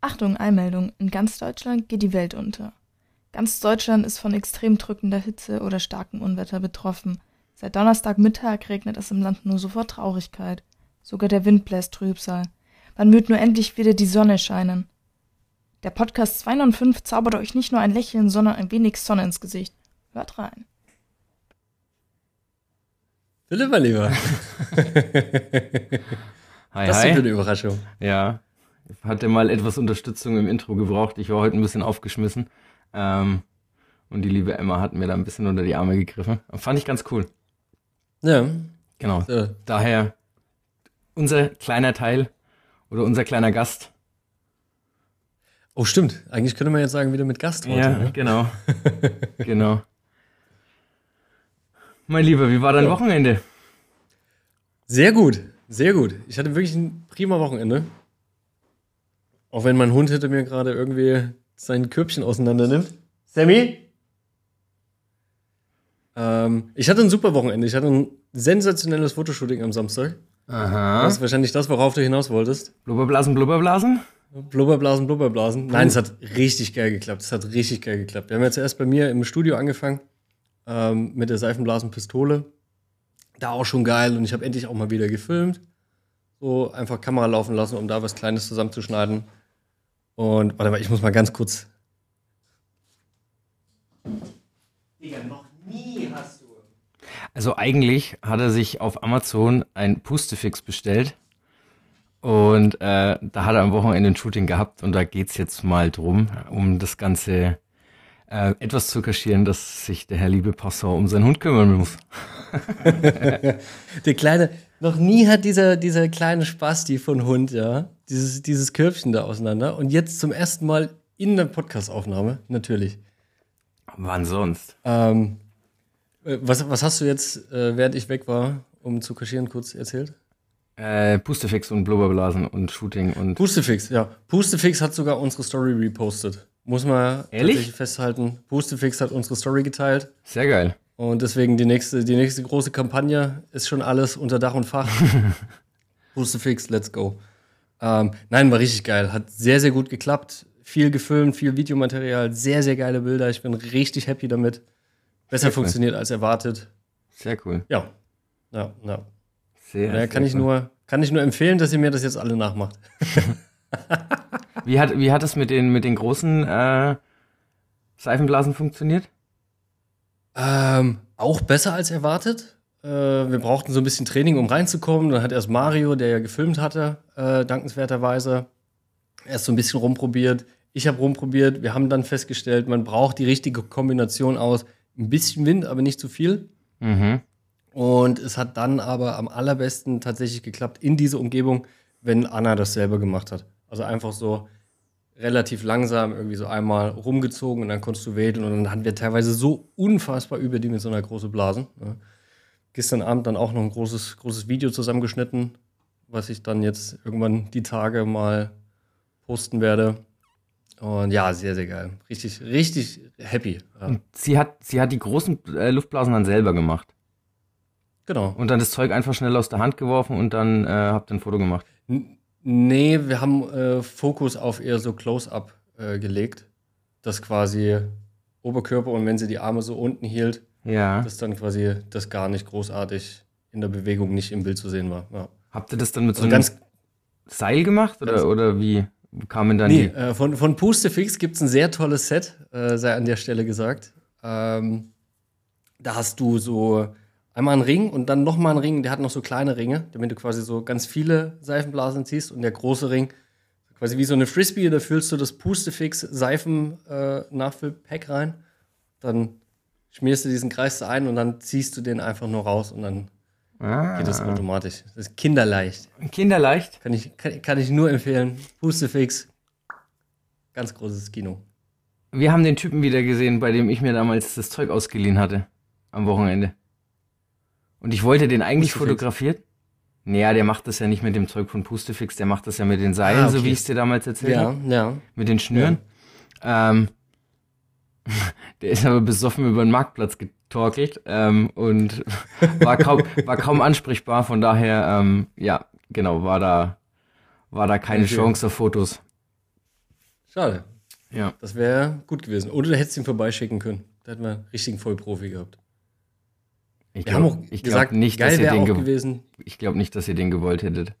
Achtung, Einmeldung. In ganz Deutschland geht die Welt unter. Ganz Deutschland ist von extrem drückender Hitze oder starkem Unwetter betroffen. Seit Donnerstagmittag regnet es im Land nur so vor Traurigkeit. Sogar der Wind bläst Trübsal. Wann wird nur endlich wieder die Sonne scheinen? Der Podcast 205 zaubert euch nicht nur ein Lächeln, sondern ein wenig Sonne ins Gesicht. Hört rein. Philipp, mein Lieber. Hi, Was hi. ist für eine Überraschung? Ja, hatte mal etwas Unterstützung im Intro gebraucht. Ich war heute ein bisschen aufgeschmissen. Ähm, und die liebe Emma hat mir da ein bisschen unter die Arme gegriffen. Fand ich ganz cool. Ja. Genau. So. Daher unser kleiner Teil oder unser kleiner Gast. Oh, stimmt. Eigentlich könnte man jetzt sagen, wieder mit Gast heute. ja, ne? genau. genau. Mein Lieber, wie war dein Ja. Wochenende? Sehr gut. Sehr gut. Ich hatte wirklich ein prima Wochenende. Auch wenn mein Hund hinter mir gerade irgendwie sein Körbchen auseinander nimmt. Sammy? Ähm, ich hatte ein super Wochenende. Ich hatte ein sensationelles Fotoshooting am Samstag. Aha. Das ist wahrscheinlich das, worauf du hinaus wolltest. Blubberblasen, Blubberblasen? Blubberblasen, Blubberblasen. Nein, es hat richtig geil geklappt. Es hat richtig geil geklappt. Wir haben ja zuerst bei mir im Studio angefangen ähm, mit der Seifenblasenpistole. Da auch schon geil und ich habe endlich auch mal wieder gefilmt. So einfach Kamera laufen lassen, um da was Kleines zusammenzuschneiden. Und warte mal, ich muss mal ganz kurz. Digga, noch nie hast du. Also eigentlich hat er sich auf Amazon ein Pustefix bestellt. Und äh, da hat er am Wochenende ein Shooting gehabt und da geht's jetzt mal drum, um das Ganze äh, etwas zu kaschieren, dass sich der Herr Liebe Passau um seinen Hund kümmern muss. Der kleine, noch nie hat dieser, dieser kleine Spasti von Hund, ja, dieses, dieses Körbchen da auseinander. Und jetzt zum ersten Mal in der Podcastaufnahme, natürlich. Wann sonst? Ähm, äh, was, was hast du jetzt, äh, während ich weg war, um zu kaschieren, kurz erzählt? Äh, Pustefix und Blubberblasen und Shooting und Pustefix, ja. Pustefix hat sogar unsere Story repostet. Muss man Ehrlich? tatsächlich festhalten. Pustefix hat unsere Story geteilt. sehr geil. Und deswegen die nächste, die nächste große Kampagne ist schon alles unter Dach und Fach. Pustefix, let's go. Ähm, nein, war richtig geil. Hat sehr, sehr gut geklappt. Viel gefilmt, viel Videomaterial, sehr, sehr geile Bilder. Ich bin richtig happy damit. Besser cool. funktioniert als erwartet. Sehr cool. Ja. Ja, ja. Sehr, sehr kann ich cool. nur, kann ich nur empfehlen, dass ihr mir das jetzt alle nachmacht. Wie hat, wie hat es mit den, mit den großen äh, Seifenblasen funktioniert? Ähm, auch besser als erwartet. Äh, wir brauchten so ein bisschen Training, um reinzukommen. Dann hat erst Mario, der ja gefilmt hatte, äh, dankenswerterweise, erst so ein bisschen rumprobiert. Ich habe rumprobiert. Wir haben dann festgestellt, man braucht die richtige Kombination aus ein bisschen Wind, aber nicht zu viel. Mhm. Und es hat dann aber am allerbesten tatsächlich geklappt in dieser Umgebung, wenn Anna das selber gemacht hat. Also einfach so relativ langsam irgendwie so einmal rumgezogen und dann konntest du wedeln und dann hatten wir teilweise so unfassbar überdimensional große Blasen. Ja. Gestern Abend dann auch noch ein großes, großes Video zusammengeschnitten, was ich dann jetzt irgendwann die Tage mal posten werde. Und ja, sehr, sehr geil. Richtig, richtig happy. Ja. Und sie hat, sie hat die großen äh, Luftblasen dann selber gemacht. Genau. Und dann das Zeug einfach schnell aus der Hand geworfen und dann äh, habt ihr ein Foto gemacht. N- Nee, wir haben äh, Fokus auf eher so Close-up äh, gelegt. Das quasi Oberkörper und wenn sie die Arme so unten hielt, Ja. dass dann quasi das gar nicht großartig in der Bewegung nicht im Bild zu sehen war. Ja. Habt ihr das dann mit so Also einem ganz, Seil gemacht oder, oder wie kamen dann nee, die? äh, von, von Pustefix gibt es ein sehr tolles Set, äh, sei an der Stelle gesagt. Ähm, da hast du so einmal einen Ring und dann nochmal einen Ring, der hat noch so kleine Ringe, damit du quasi so ganz viele Seifenblasen ziehst und der große Ring, quasi wie so eine Frisbee, da füllst du das Pustefix Seifen-Nachfüllpack rein, dann schmierst du diesen Kreis ein und dann ziehst du den einfach nur raus und dann Ah, geht das automatisch. Das ist kinderleicht. Kinderleicht. Kann ich, kann, kann ich nur empfehlen. Pustefix, ganz großes Kino. Wir haben den Typen wieder gesehen, bei dem ich mir damals das Zeug ausgeliehen hatte. Am Wochenende. Und ich wollte den eigentlich Pustefix. fotografiert. Naja, der macht das ja nicht mit dem Zeug von Pustefix, der macht das ja mit den Seilen, Ah, so okay. wie ich es dir damals erzählt Ja, habe. ja. Mit den Schnüren. Ähm, der ist aber besoffen über den Marktplatz getorkelt ähm, und war kaum, war kaum ansprechbar. Von daher, ähm, ja, genau, war da, war da keine Okay. Chance auf Fotos. Schade. Ja. Das wäre gut gewesen. Oder du hättest ihn vorbeischicken können. Da hätten wir einen richtigen Vollprofi gehabt. Ich glaube nicht, dass ihr den gewollt hättet.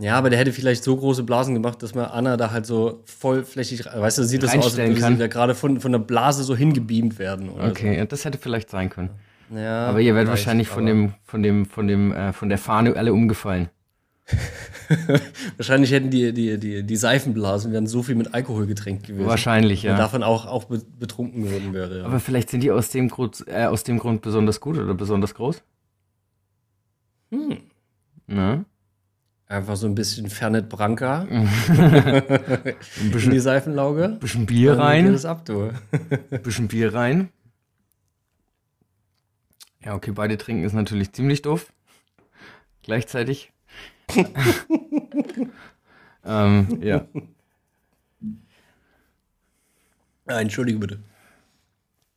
Ja, aber der hätte vielleicht so große Blasen gemacht, dass man Anna da halt so vollflächig, weißt du, sieht das so aus, als würde sie da gerade von, von der Blase so hingebeamt werden. Oder Okay, ja, das hätte vielleicht sein können. So. Ja, Aber ihr werdet wahrscheinlich von dem, von dem, von dem, äh, von der Fahne alle umgefallen. Wahrscheinlich hätten die, die, die, die Seifenblasen wären so viel mit Alkohol getränkt gewesen. Wahrscheinlich, Und ja. davon auch, auch be- betrunken geworden wäre. Ja. Aber vielleicht sind die aus dem Grund, äh, aus dem Grund besonders gut oder besonders groß? Hm. Na? Einfach so ein bisschen Fernet Branca Ein in die bisschen, Seifenlauge. bisschen Bier Dann geht rein. es ab, du. bisschen Bier rein. Ja, okay, beide trinken ist natürlich ziemlich doof. Gleichzeitig. ähm, ja. Ah, Entschuldige bitte.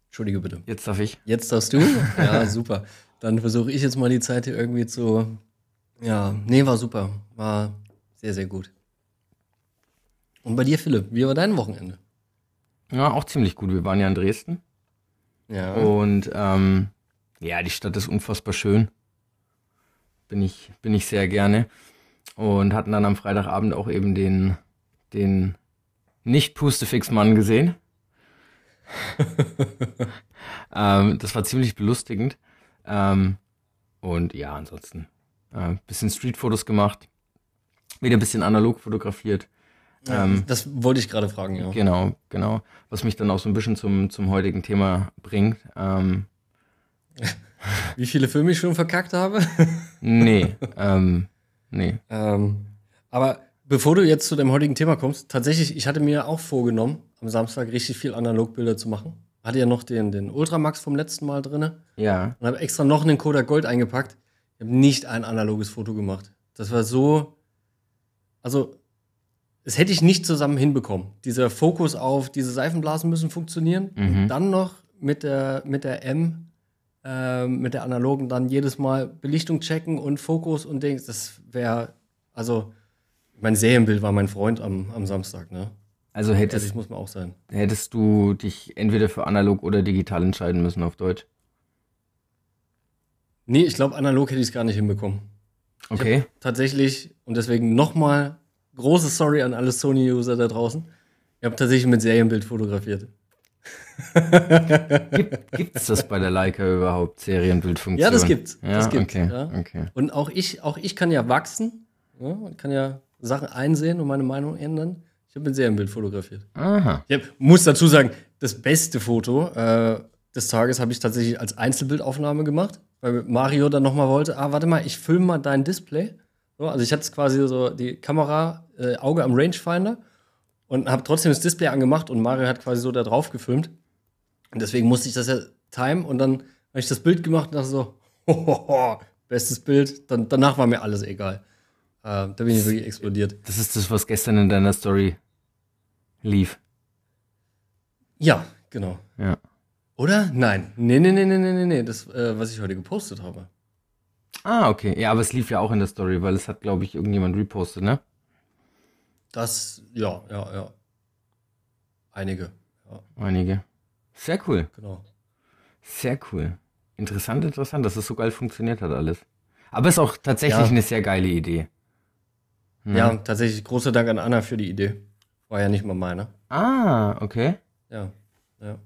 Entschuldige bitte. Jetzt darf ich. Jetzt darfst du? Ja, super. Dann versuche ich jetzt mal die Zeit hier irgendwie zu. Ja, nee, war super. War sehr, sehr gut. Und bei dir, Philipp, wie war dein Wochenende? Ja, auch ziemlich gut. Wir waren ja in Dresden. Ja. Und ähm, ja, die Stadt ist unfassbar schön. Bin ich, bin ich sehr gerne. Und hatten dann am Freitagabend auch eben den, den Nicht-Pustefix-Mann gesehen. ähm, das war ziemlich belustigend. Ähm, und ja, ansonsten äh, bisschen Streetfotos gemacht. Wieder ein bisschen analog fotografiert. Ja, ähm, das wollte ich gerade fragen, ja. Genau, genau. Was mich dann auch so ein bisschen zum, zum heutigen Thema bringt. Ähm, Wie viele Filme ich schon verkackt habe? nee, ähm, nee. ähm, aber bevor du jetzt zu dem heutigen Thema kommst, tatsächlich, ich hatte mir auch vorgenommen, am Samstag richtig viel Analogbilder zu machen. Hatte ja noch den, den Ultramax vom letzten Mal drin Ja, und habe extra noch einen Kodak Gold eingepackt. Ich habe nicht ein analoges Foto gemacht. Das war so. Also, das hätte ich nicht zusammen hinbekommen. Dieser Fokus auf diese Seifenblasen müssen funktionieren. Mhm. Und dann noch mit der, mit der M, ähm, mit der analogen, dann jedes Mal Belichtung checken und Fokus und Dings. Das wäre, also, mein Serienbild war mein Freund am, am Samstag, ne? also hättest, Ehrlich muss man auch sein. hättest du dich entweder für analog oder digital entscheiden müssen auf Deutsch. Nee, ich glaube, analog hätte ich es gar nicht hinbekommen. Okay. tatsächlich, und deswegen nochmal große Sorry an alle Sony-User da draußen. Ich habe tatsächlich mit Serienbild fotografiert. Gibt, es das bei der Leica überhaupt, Serienbildfunktion? Ja, das gibt's. Ja, Das gibt's, okay, ja. okay. Und auch ich, auch ich kann ja wachsen. Ja, und kann ja Sachen einsehen und meine Meinung ändern. Ich habe mit Serienbild fotografiert. Aha. Ich hab, muss dazu sagen, das beste Foto äh, des Tages habe ich tatsächlich als Einzelbildaufnahme gemacht, weil Mario dann nochmal wollte, ah, warte mal, ich filme mal dein Display. So, also ich hatte quasi so die Kamera, äh, Auge am Rangefinder und habe trotzdem das Display angemacht und Mario hat quasi so da drauf gefilmt. Und deswegen musste ich das ja timen und dann habe ich das Bild gemacht und dachte so, hohoho, bestes Bild. Dann, danach war mir alles egal. Äh, da bin ich wirklich explodiert. Das ist das, was gestern in deiner Story lief. Ja, genau. Ja. Oder? Nein. Nee, nee, nee, nee, nee, nee, nee. Das, äh, was ich heute gepostet habe. Ah, okay. Ja, aber es lief ja auch in der Story, weil es hat, glaube ich, irgendjemand repostet, ne? Das, ja, ja, ja. Einige. Ja, Einige. Sehr cool. genau. Sehr cool. Interessant, interessant, dass es so geil funktioniert hat alles. Aber ist auch tatsächlich Ja. eine sehr geile Idee. Mhm. Ja, tatsächlich großer Dank an Anna für die Idee. War ja nicht mal meine. Ah, okay. Ja, ja.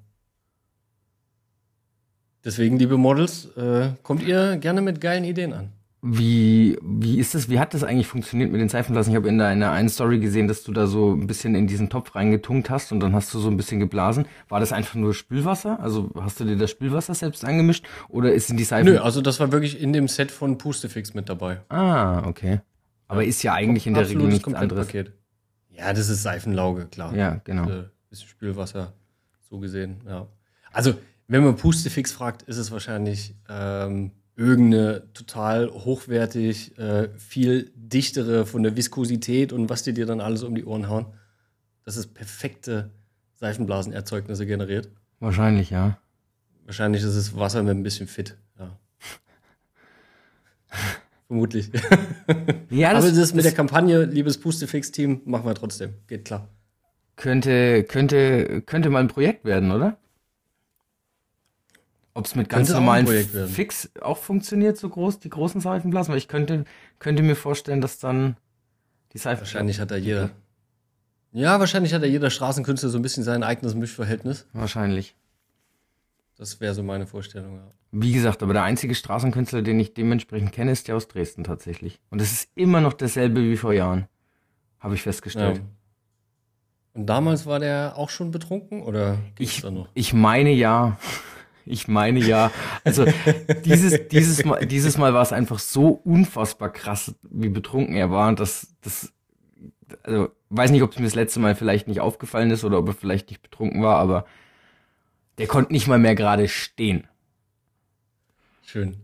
Deswegen, liebe Models, äh, kommt ihr gerne mit geilen Ideen an. Wie, wie ist das, wie hat das eigentlich funktioniert mit den Seifenblasen? Ich habe in deiner einen Story gesehen, dass du da so ein bisschen in diesen Topf reingetunkt hast und dann hast du so ein bisschen geblasen. War das einfach nur Spülwasser? Also hast du dir das Spülwasser selbst angemischt? Oder ist in die Seifen. Nö, also das war wirklich in dem Set von Pustefix mit dabei. Ah, okay. Aber ist ja eigentlich in der Regel nichts anderes. Komplettpaket. Ja, das ist Seifenlauge, klar. Ja, genau. Äh, bisschen Spülwasser, so gesehen, ja. Also, wenn man Pustefix fragt, ist es wahrscheinlich ähm, irgendeine total hochwertig, äh, viel dichtere von der Viskosität und was die dir dann alles um die Ohren hauen, dass es perfekte Seifenblasenerzeugnisse generiert. Wahrscheinlich, ja. Wahrscheinlich ist es Wasser mit ein bisschen Fit, ja. Vermutlich. Ja, Aber das mit der Kampagne, liebes Pustefix-Team, machen wir trotzdem. Geht klar. könnte, könnte, könnte mal ein Projekt werden, oder? Ob es mit ganz auch normalen. Fix auch funktioniert, so groß, die großen Seifenblasen? Weil ich könnte, könnte mir vorstellen, dass dann die Seifenblasen. Wahrscheinlich hat da jeder. Ja, wahrscheinlich hat da jeder Straßenkünstler so ein bisschen sein eigenes Mischverhältnis. Wahrscheinlich. Das wäre so meine Vorstellung. Ja. Wie gesagt, aber der einzige Straßenkünstler, den ich dementsprechend kenne, ist der aus Dresden tatsächlich. Und es ist immer noch dasselbe wie vor Jahren. Habe ich festgestellt. Ja. Und damals war der auch schon betrunken oder Ich, ich meine ja. Ich meine ja. Also dieses, dieses, Mal, dieses Mal war es einfach so unfassbar krass, wie betrunken er war. Dass das, also weiß nicht, ob es mir das letzte Mal vielleicht nicht aufgefallen ist oder ob er vielleicht nicht betrunken war, aber der konnte nicht mal mehr gerade stehen. Schön.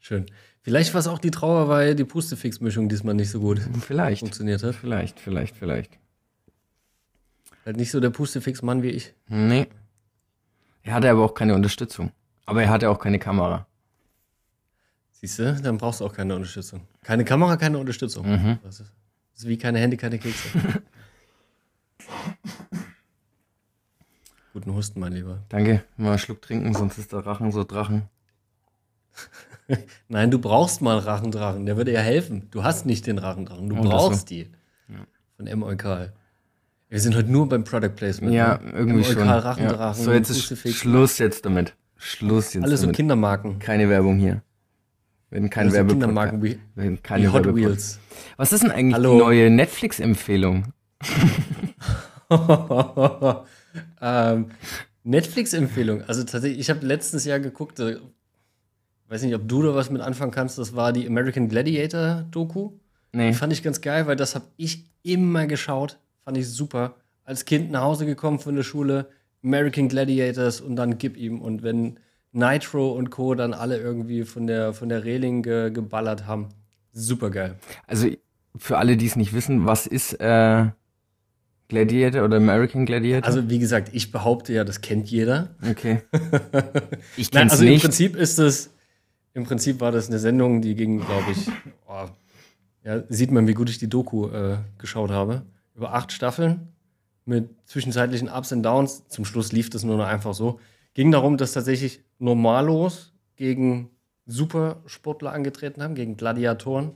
Schön. Vielleicht war es auch die Trauer, weil die Pustefix-Mischung diesmal nicht so gut Vielleicht. funktioniert hat. Vielleicht, vielleicht, vielleicht. Halt nicht so der Pustefix-Mann wie ich. Nee. Er hatte aber auch keine Unterstützung. Aber er hatte auch keine Kamera. Siehst du, dann brauchst du auch keine Unterstützung. Keine Kamera, keine Unterstützung. Mhm. Das, ist, das ist wie keine Hände, keine Kekse. Guten Husten, mein Lieber. Danke. Mal einen Schluck trinken, sonst ist der Rachen so Drachen. Nein, du brauchst mal einen Rachendrachen. Der würde ja helfen. Du hast nicht den Rachendrachen. Du Oh, brauchst die. Von M. Eukal. Wir sind heute nur beim Product Placement. Ja, ne? irgendwie M. schon. Ja. So, jetzt ist Pustefix. Schluss jetzt damit. Schluss jetzt Alles so damit. Kindermarken. Keine Werbung hier. Alles so Werbepodcast. Kindermarken wie, wie keine Hot Werbepodcast. Wheels. Was ist denn eigentlich Hallo. die neue Netflix-Empfehlung? ähm, Netflix-Empfehlung. Also tatsächlich, ich habe letztens ja geguckt, äh, weiß nicht, ob du da was mit anfangen kannst, das war die American Gladiator-Doku. Nee. Die fand ich ganz geil, weil das habe ich immer geschaut. Fand ich super. Als Kind nach Hause gekommen von der Schule, American Gladiators und dann gib ihm. Und wenn Nitro und Co. dann alle irgendwie von der, von der Reling ge geballert haben, super geil. Also für alle, die es nicht wissen, was ist äh, Gladiator oder American Gladiator? Also, wie gesagt, ich behaupte ja, das kennt jeder. okay. Ich kenn's also im nicht. Prinzip ist es, im Prinzip war das eine Sendung, die ging, glaube ich, oh, ja, sieht man, wie gut ich die Doku äh, geschaut habe. Über acht Staffeln mit zwischenzeitlichen Ups und Downs. Zum Schluss lief das nur noch einfach so. Ging darum, dass tatsächlich Normalos gegen Supersportler angetreten haben, gegen Gladiatoren.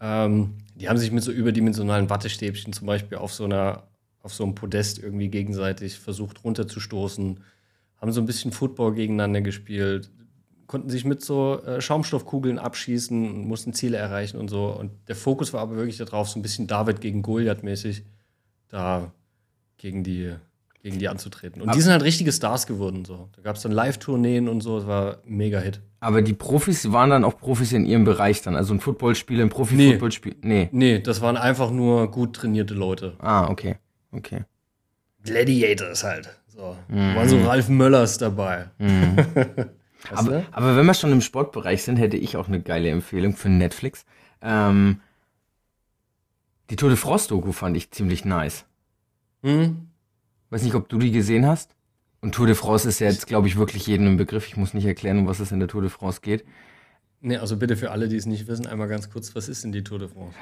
Ähm, die haben sich mit so überdimensionalen Wattestäbchen zum Beispiel auf so einer, auf so einem Podest irgendwie gegenseitig versucht runterzustoßen haben so ein bisschen Football gegeneinander gespielt, konnten sich mit so äh, Schaumstoffkugeln abschießen und mussten Ziele erreichen und so. Und der Fokus war aber wirklich darauf, so ein bisschen David gegen Goliath mäßig, da gegen die, gegen die anzutreten. Und die sind halt richtige Stars geworden. So. Da gab es dann Live-Tourneen und so, es war ein Mega-Hit. Aber die Profis waren dann auch Profis in ihrem Bereich dann. Also ein Footballspieler, ein Profi-Footballspieler. Nee. Nee, das waren einfach nur gut trainierte Leute. Ah, okay. Okay. Gladiators halt. So. Da waren so Ralf Möllers dabei. Weißt Aber, aber wenn wir schon im Sportbereich sind, hätte ich auch eine geile Empfehlung für Netflix. Ähm, die Tour de France-Doku fand ich ziemlich nice. Hm? Weiß nicht, ob du die gesehen hast. Und Tour de France ist ja jetzt, glaube ich, wirklich jedem im Begriff. Ich muss nicht erklären, um was es in der Tour de France geht. Nee, also bitte für alle, die es nicht wissen, einmal ganz kurz, was ist denn die Tour de France?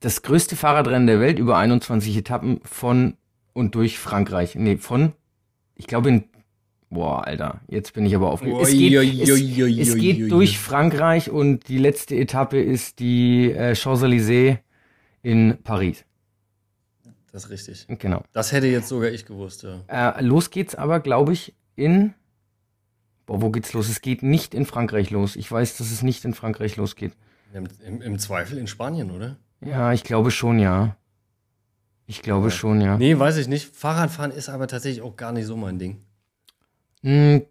Das größte Fahrradrennen der Welt über 21 Etappen von und durch Frankreich. Nee, von, ich glaube in, boah, Alter, jetzt bin ich aber aufgeregt. Es geht, es, es geht durch Frankreich und die letzte Etappe ist die äh, Champs-Élysées in Paris. Das ist richtig. Genau. Das hätte jetzt sogar ich gewusst, ja. Äh, los geht's aber, glaube ich, in. Boah, wo geht's los? Es geht nicht in Frankreich los. Ich weiß, dass es nicht in Frankreich losgeht. Im, im, Im Zweifel in Spanien, oder? Ja, ich glaube schon, ja. Ich glaube Ja. schon, ja. Nee, weiß ich nicht. Fahrradfahren ist aber tatsächlich auch gar nicht so mein Ding. Hm,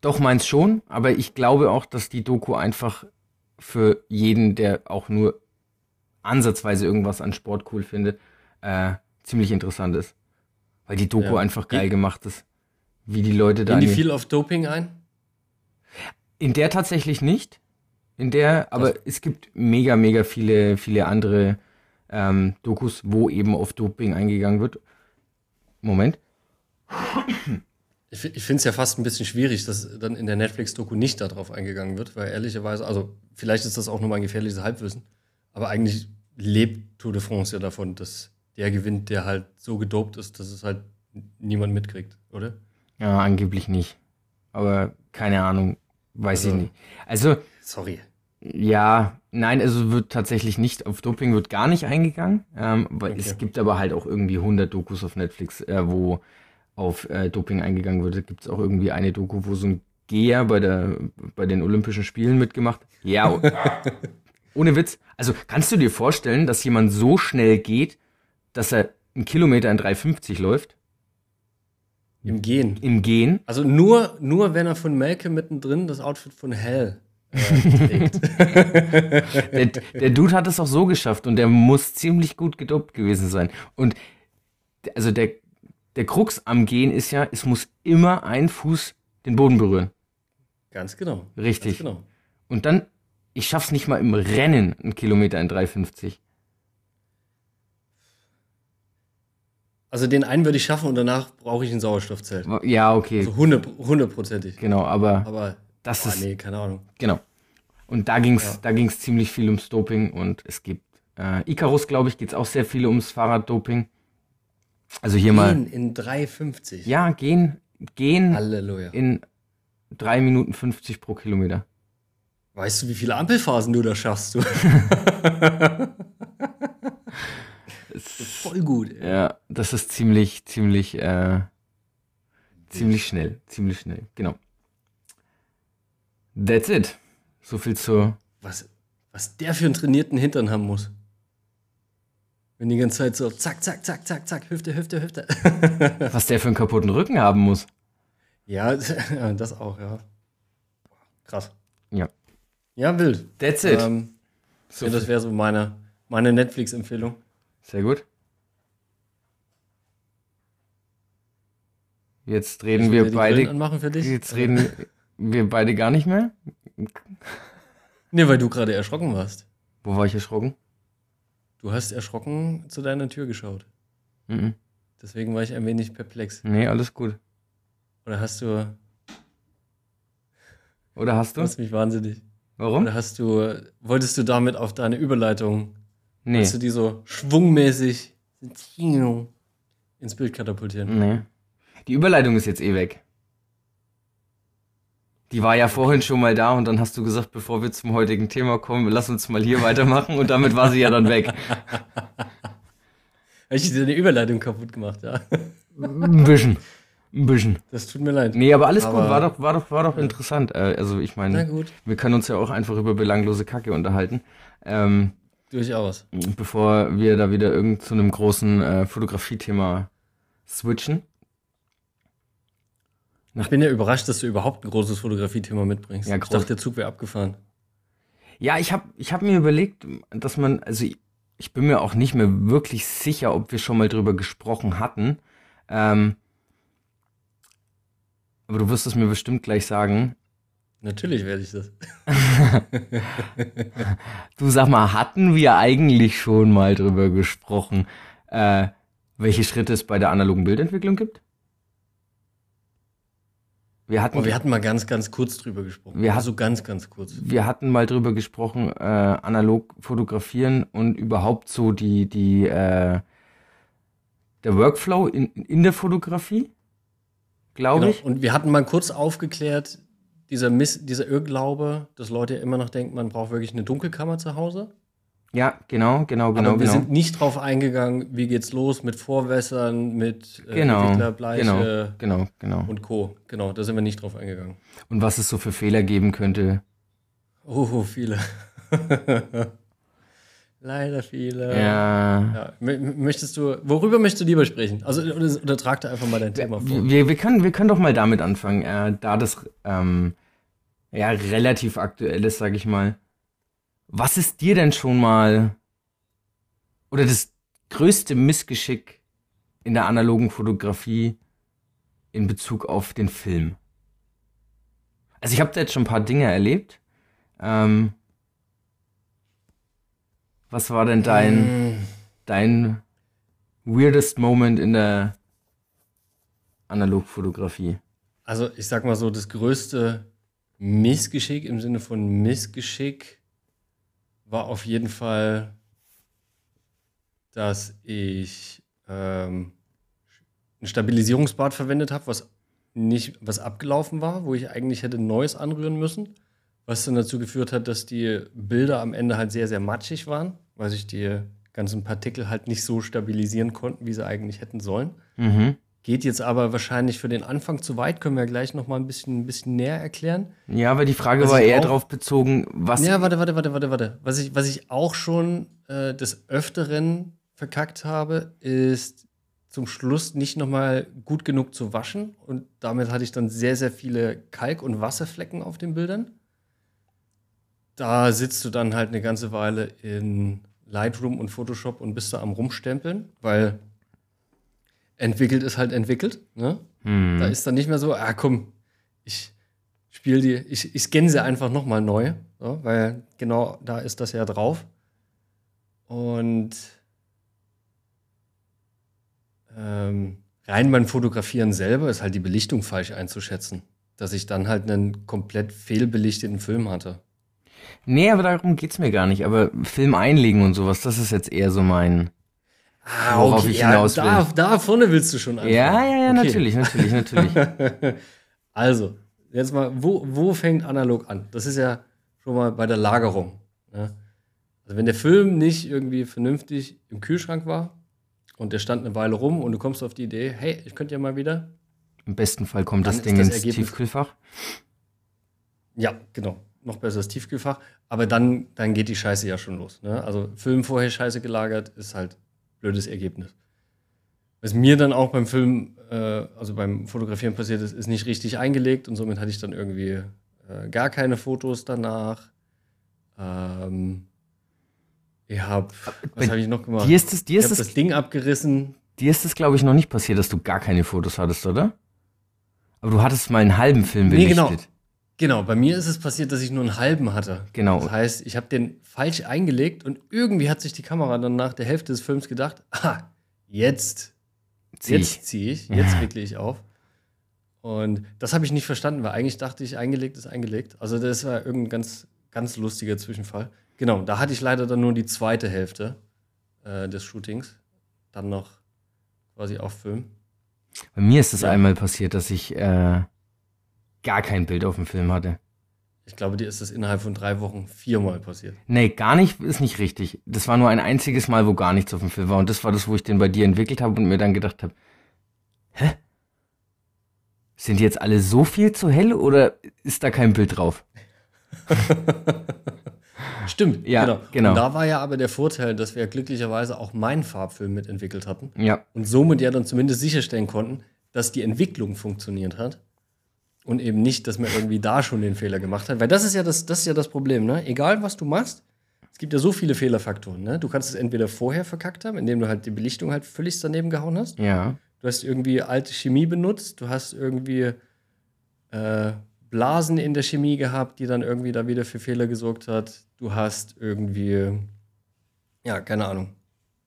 doch meins schon, aber ich glaube auch, dass die Doku einfach für jeden, der auch nur ansatzweise irgendwas an Sport cool findet, äh, ziemlich interessant ist. Weil die Doku Ja. einfach geil Ge- gemacht ist. Wie die Leute da Gehen die viel auf Doping ein? in der tatsächlich nicht. In der, aber Das- es gibt mega, mega viele, viele andere ähm, Dokus, wo eben auf Doping eingegangen wird. Moment. Ich, fi- ich finde es ja fast ein bisschen schwierig, dass dann in der Netflix-Doku nicht darauf eingegangen wird, weil ehrlicherweise, also vielleicht ist das auch nur mein gefährliches Halbwissen, aber eigentlich lebt Tour de France ja davon, dass der gewinnt, der halt so gedopt ist, dass es halt niemand mitkriegt, oder? Ja, angeblich nicht. Aber keine Ahnung, weiß Also- ich nicht. Also, Sorry. ja, nein, also wird tatsächlich nicht, auf Doping wird gar nicht eingegangen. Ähm, weil Okay. Es gibt aber halt auch irgendwie 100 Dokus auf Netflix, äh, wo auf äh, Doping eingegangen wird. Da gibt es auch irgendwie eine Doku, wo so ein Geher bei, der, bei den Olympischen Spielen mitgemacht. Ja, ohne Witz. Also kannst du dir vorstellen, dass jemand so schnell geht, dass er einen Kilometer in 3,50 läuft? Im Gehen. Im Gehen? Also nur, nur wenn er von Melke mittendrin das Outfit von Hell äh, trägt. Der, der Dude hat es auch so geschafft und der muss ziemlich gut gedopt gewesen sein. Und also der, der Krux am Gehen ist ja, es muss immer ein Fuß den Boden berühren. Ganz genau. Richtig. Ganz genau. Und dann, ich schaff's nicht mal im Rennen, einen Kilometer in 3,50. Also den einen würde ich schaffen und danach brauche ich ein Sauerstoffzelt. Ja, okay, Also hundert- hundertprozentig. genau, aber Aber das boah, ist, nee, keine Ahnung. genau. Und da ging's, Ja. da ging's ziemlich viel ums Doping und es gibt, äh, Icarus, glaube ich, geht's auch sehr viel ums Fahrraddoping. Also hier mal, Gehen in 3,50. ja, gehen, gehen Halleluja. in 3 Minuten 50 pro Kilometer. Weißt du, wie viele Ampelphasen du da schaffst? Du? Voll gut. ey. Ja, das ist ziemlich, ziemlich, äh, ziemlich schnell, ziemlich schnell, genau. That's it. So viel zu, Was, was der für einen trainierten Hintern haben muss. Wenn die ganze Zeit so zack, zack, zack, zack, zack, Hüfte, Hüfte, Hüfte. was der für einen kaputten Rücken haben muss. ja, das auch, ja. Krass. Ja. Ja, wild. That's it. Ähm, so ja, das wäre so meine, meine Netflix-Empfehlung. Sehr gut. Jetzt reden wir die beide, jetzt reden wir beide gar nicht mehr. Nee, weil du gerade erschrocken warst. Wo war ich erschrocken? Du hast erschrocken zu deiner Tür geschaut. Mhm. Deswegen war ich ein wenig perplex. Nee, alles gut. Oder hast du, Oder hast du du? hast mich wahnsinnig. Warum? Oder hast du, wolltest du damit auf deine Überleitung, Nee. wolltest du die so schwungmäßig ins Bild katapultieren? Nee. Die Überleitung ist jetzt eh weg. Die war ja vorhin schon mal da und dann hast du gesagt, bevor wir zum heutigen Thema kommen, lass uns mal hier weitermachen und damit war sie ja dann weg. Habe ich dir deine Überleitung kaputt gemacht, ja? Ein bisschen. Ein bisschen. Das tut mir leid. Nee, aber alles Aber- gut, war doch, war doch, war doch interessant. Äh, Also ich meine, wir können uns ja auch einfach über belanglose Kacke unterhalten. Ähm, durchaus. bevor wir da wieder irgend zu einem großen äh, Fotografie-Thema switchen. Ich bin ja überrascht, dass du überhaupt ein großes Fotografie-Thema mitbringst. Ja, ich dachte, der Zug wäre abgefahren. Ja, ich habe ich hab mir überlegt, dass man, also ich, ich bin mir auch nicht mehr wirklich sicher, ob wir schon mal drüber gesprochen hatten. Ähm, aber du wirst es mir bestimmt gleich sagen. Natürlich werde ich das. Du sag mal, hatten wir eigentlich schon mal drüber gesprochen, äh, welche Schritte es bei der analogen Bildentwicklung gibt? Wir hatten, Aber wir hatten mal ganz, ganz kurz drüber gesprochen. Wir also ganz, ganz kurz. wir hatten mal drüber gesprochen, äh, analog fotografieren und überhaupt so die, die, äh, der Workflow in, in der Fotografie, glaube Genau. ich. Und wir hatten mal kurz aufgeklärt, dieser, Miss, dieser Irrglaube, dass Leute immer noch denken, man braucht wirklich eine Dunkelkammer zu Hause. Ja, genau, genau, genau, Aber wir genau. sind nicht drauf eingegangen, wie geht's los mit Vorwässern, mit äh, Genau, Entwicklerbleiche genau, genau, genau. und Co. Genau, da sind wir nicht drauf eingegangen. Und was es so für Fehler geben könnte. Oh, viele. Leider viele. Ja. Ja, mö- möchtest du, worüber möchtest du lieber sprechen? Also, oder, oder trag da einfach mal dein Thema vor. Wir, wir, können, wir können doch mal damit anfangen, äh, da das ähm, ja relativ aktuell ist, sag ich mal. Was ist dir denn schon mal oder das größte Missgeschick in der analogen Fotografie in Bezug auf den Film? Also ich habe da jetzt schon ein paar Dinge erlebt. Ähm, was war denn dein Mm, dein weirdest Moment in der Analogfotografie? Also, ich sag mal so, das größte Missgeschick im Sinne von Missgeschick war auf jeden Fall dass ich ähm, ein Stabilisierungsbad verwendet habe, was nicht, was abgelaufen war, wo ich eigentlich hätte Neues anrühren müssen. Was dann dazu geführt hat, dass die Bilder am Ende halt sehr, sehr matschig waren, weil sich die ganzen Partikel halt nicht so stabilisieren konnten, wie sie eigentlich hätten sollen. Mhm. Geht jetzt aber wahrscheinlich für den Anfang zu weit, können wir gleich noch mal ein bisschen, ein bisschen näher erklären. Ja, aber die Frage Was war eher darauf bezogen, was. Ja, warte, warte, warte, warte, warte. Was ich, was ich auch schon äh, des Öfteren verkackt habe, ist zum Schluss nicht nochmal gut genug zu waschen. Und damit hatte ich dann sehr, sehr viele Kalk- und Wasserflecken auf den Bildern. Da sitzt du dann halt eine ganze Weile in Lightroom und Photoshop und bist da am Rumstempeln, weil entwickelt ist halt entwickelt. Ne? Hm. Da ist dann nicht mehr so, ah komm, ich spiele die, ich, ich scanne sie einfach nochmal neu, so, weil genau da ist das ja drauf. Und ähm, rein beim Fotografieren selber ist halt die Belichtung falsch einzuschätzen. Dass ich dann halt einen komplett fehlbelichteten Film hatte. Nee, aber darum geht's mir gar nicht. Aber Film einlegen und sowas, das ist jetzt eher so mein. Ah, Worauf ich hinaus will. da, da vorne willst du schon anfangen. Ja, ja, ja, Okay. natürlich, natürlich, natürlich. Also, jetzt mal, wo, wo fängt analog an? Das ist ja schon mal bei der Lagerung. Ne? Also, wenn der Film nicht irgendwie vernünftig im Kühlschrank war und der stand eine Weile rum und du kommst auf die Idee, hey, ich könnte ja mal wieder. Im besten Fall kommt das Ding das ins Ergebnis- Tiefkühlfach. Ja, genau. Noch besser das Tiefkühlfach. Aber dann, dann geht die Scheiße ja schon los. Ne? Also, Film vorher Scheiße gelagert ist halt blödes Ergebnis. Was mir dann auch beim Film, äh, also beim Fotografieren passiert ist, ist nicht richtig eingelegt und somit hatte ich dann irgendwie äh, gar keine Fotos danach. Ähm, ich habe, was habe ich noch gemacht? Dir ist es, dir ich ist habe es, das Ding abgerissen. dir ist es, glaube ich, noch nicht passiert, dass du gar keine Fotos hattest, oder? Aber du hattest mal einen halben Film Nee, belichtet. genau. Genau, bei mir ist es passiert, dass ich nur einen halben hatte. Genau. Das heißt, ich habe den falsch eingelegt und irgendwie hat sich die Kamera dann nach der Hälfte des Films gedacht, ah, jetzt, Zieh jetzt ich. ziehe ich, jetzt wickle ich auf. Und das habe ich nicht verstanden, weil eigentlich dachte ich, eingelegt ist eingelegt. Also das war irgendein ganz, ganz lustiger Zwischenfall. Genau, da hatte ich leider dann nur die zweite Hälfte äh, des Shootings. Dann noch quasi auf Film. Bei mir ist es Ja. einmal passiert, dass ich äh, gar kein Bild auf dem Film hatte. Ich glaube, dir ist das innerhalb von drei Wochen viermal passiert. Nee, gar nicht ist nicht richtig. Das war nur ein einziges Mal, wo gar nichts auf dem Film war. Und das war das, wo ich den bei dir entwickelt habe und mir dann gedacht habe, hä? Sind die jetzt alle so viel zu hell oder ist da kein Bild drauf? Stimmt, Ja, genau. genau. Und da war ja aber der Vorteil, dass wir glücklicherweise auch meinen Farbfilm mitentwickelt hatten Ja. und somit ja dann zumindest sicherstellen konnten, dass die Entwicklung funktioniert hat und eben nicht, dass man irgendwie da schon den Fehler gemacht hat. Weil das ist ja das, das, ist ja das Problem, ne? Egal, was du machst, es gibt ja so viele Fehlerfaktoren, ne? Du kannst es entweder vorher verkackt haben, indem du halt die Belichtung halt völlig daneben gehauen hast. Ja. Du hast irgendwie alte Chemie benutzt, du hast irgendwie äh, Blasen in der Chemie gehabt, die dann irgendwie da wieder für Fehler gesorgt hat. Du hast irgendwie, ja, keine Ahnung,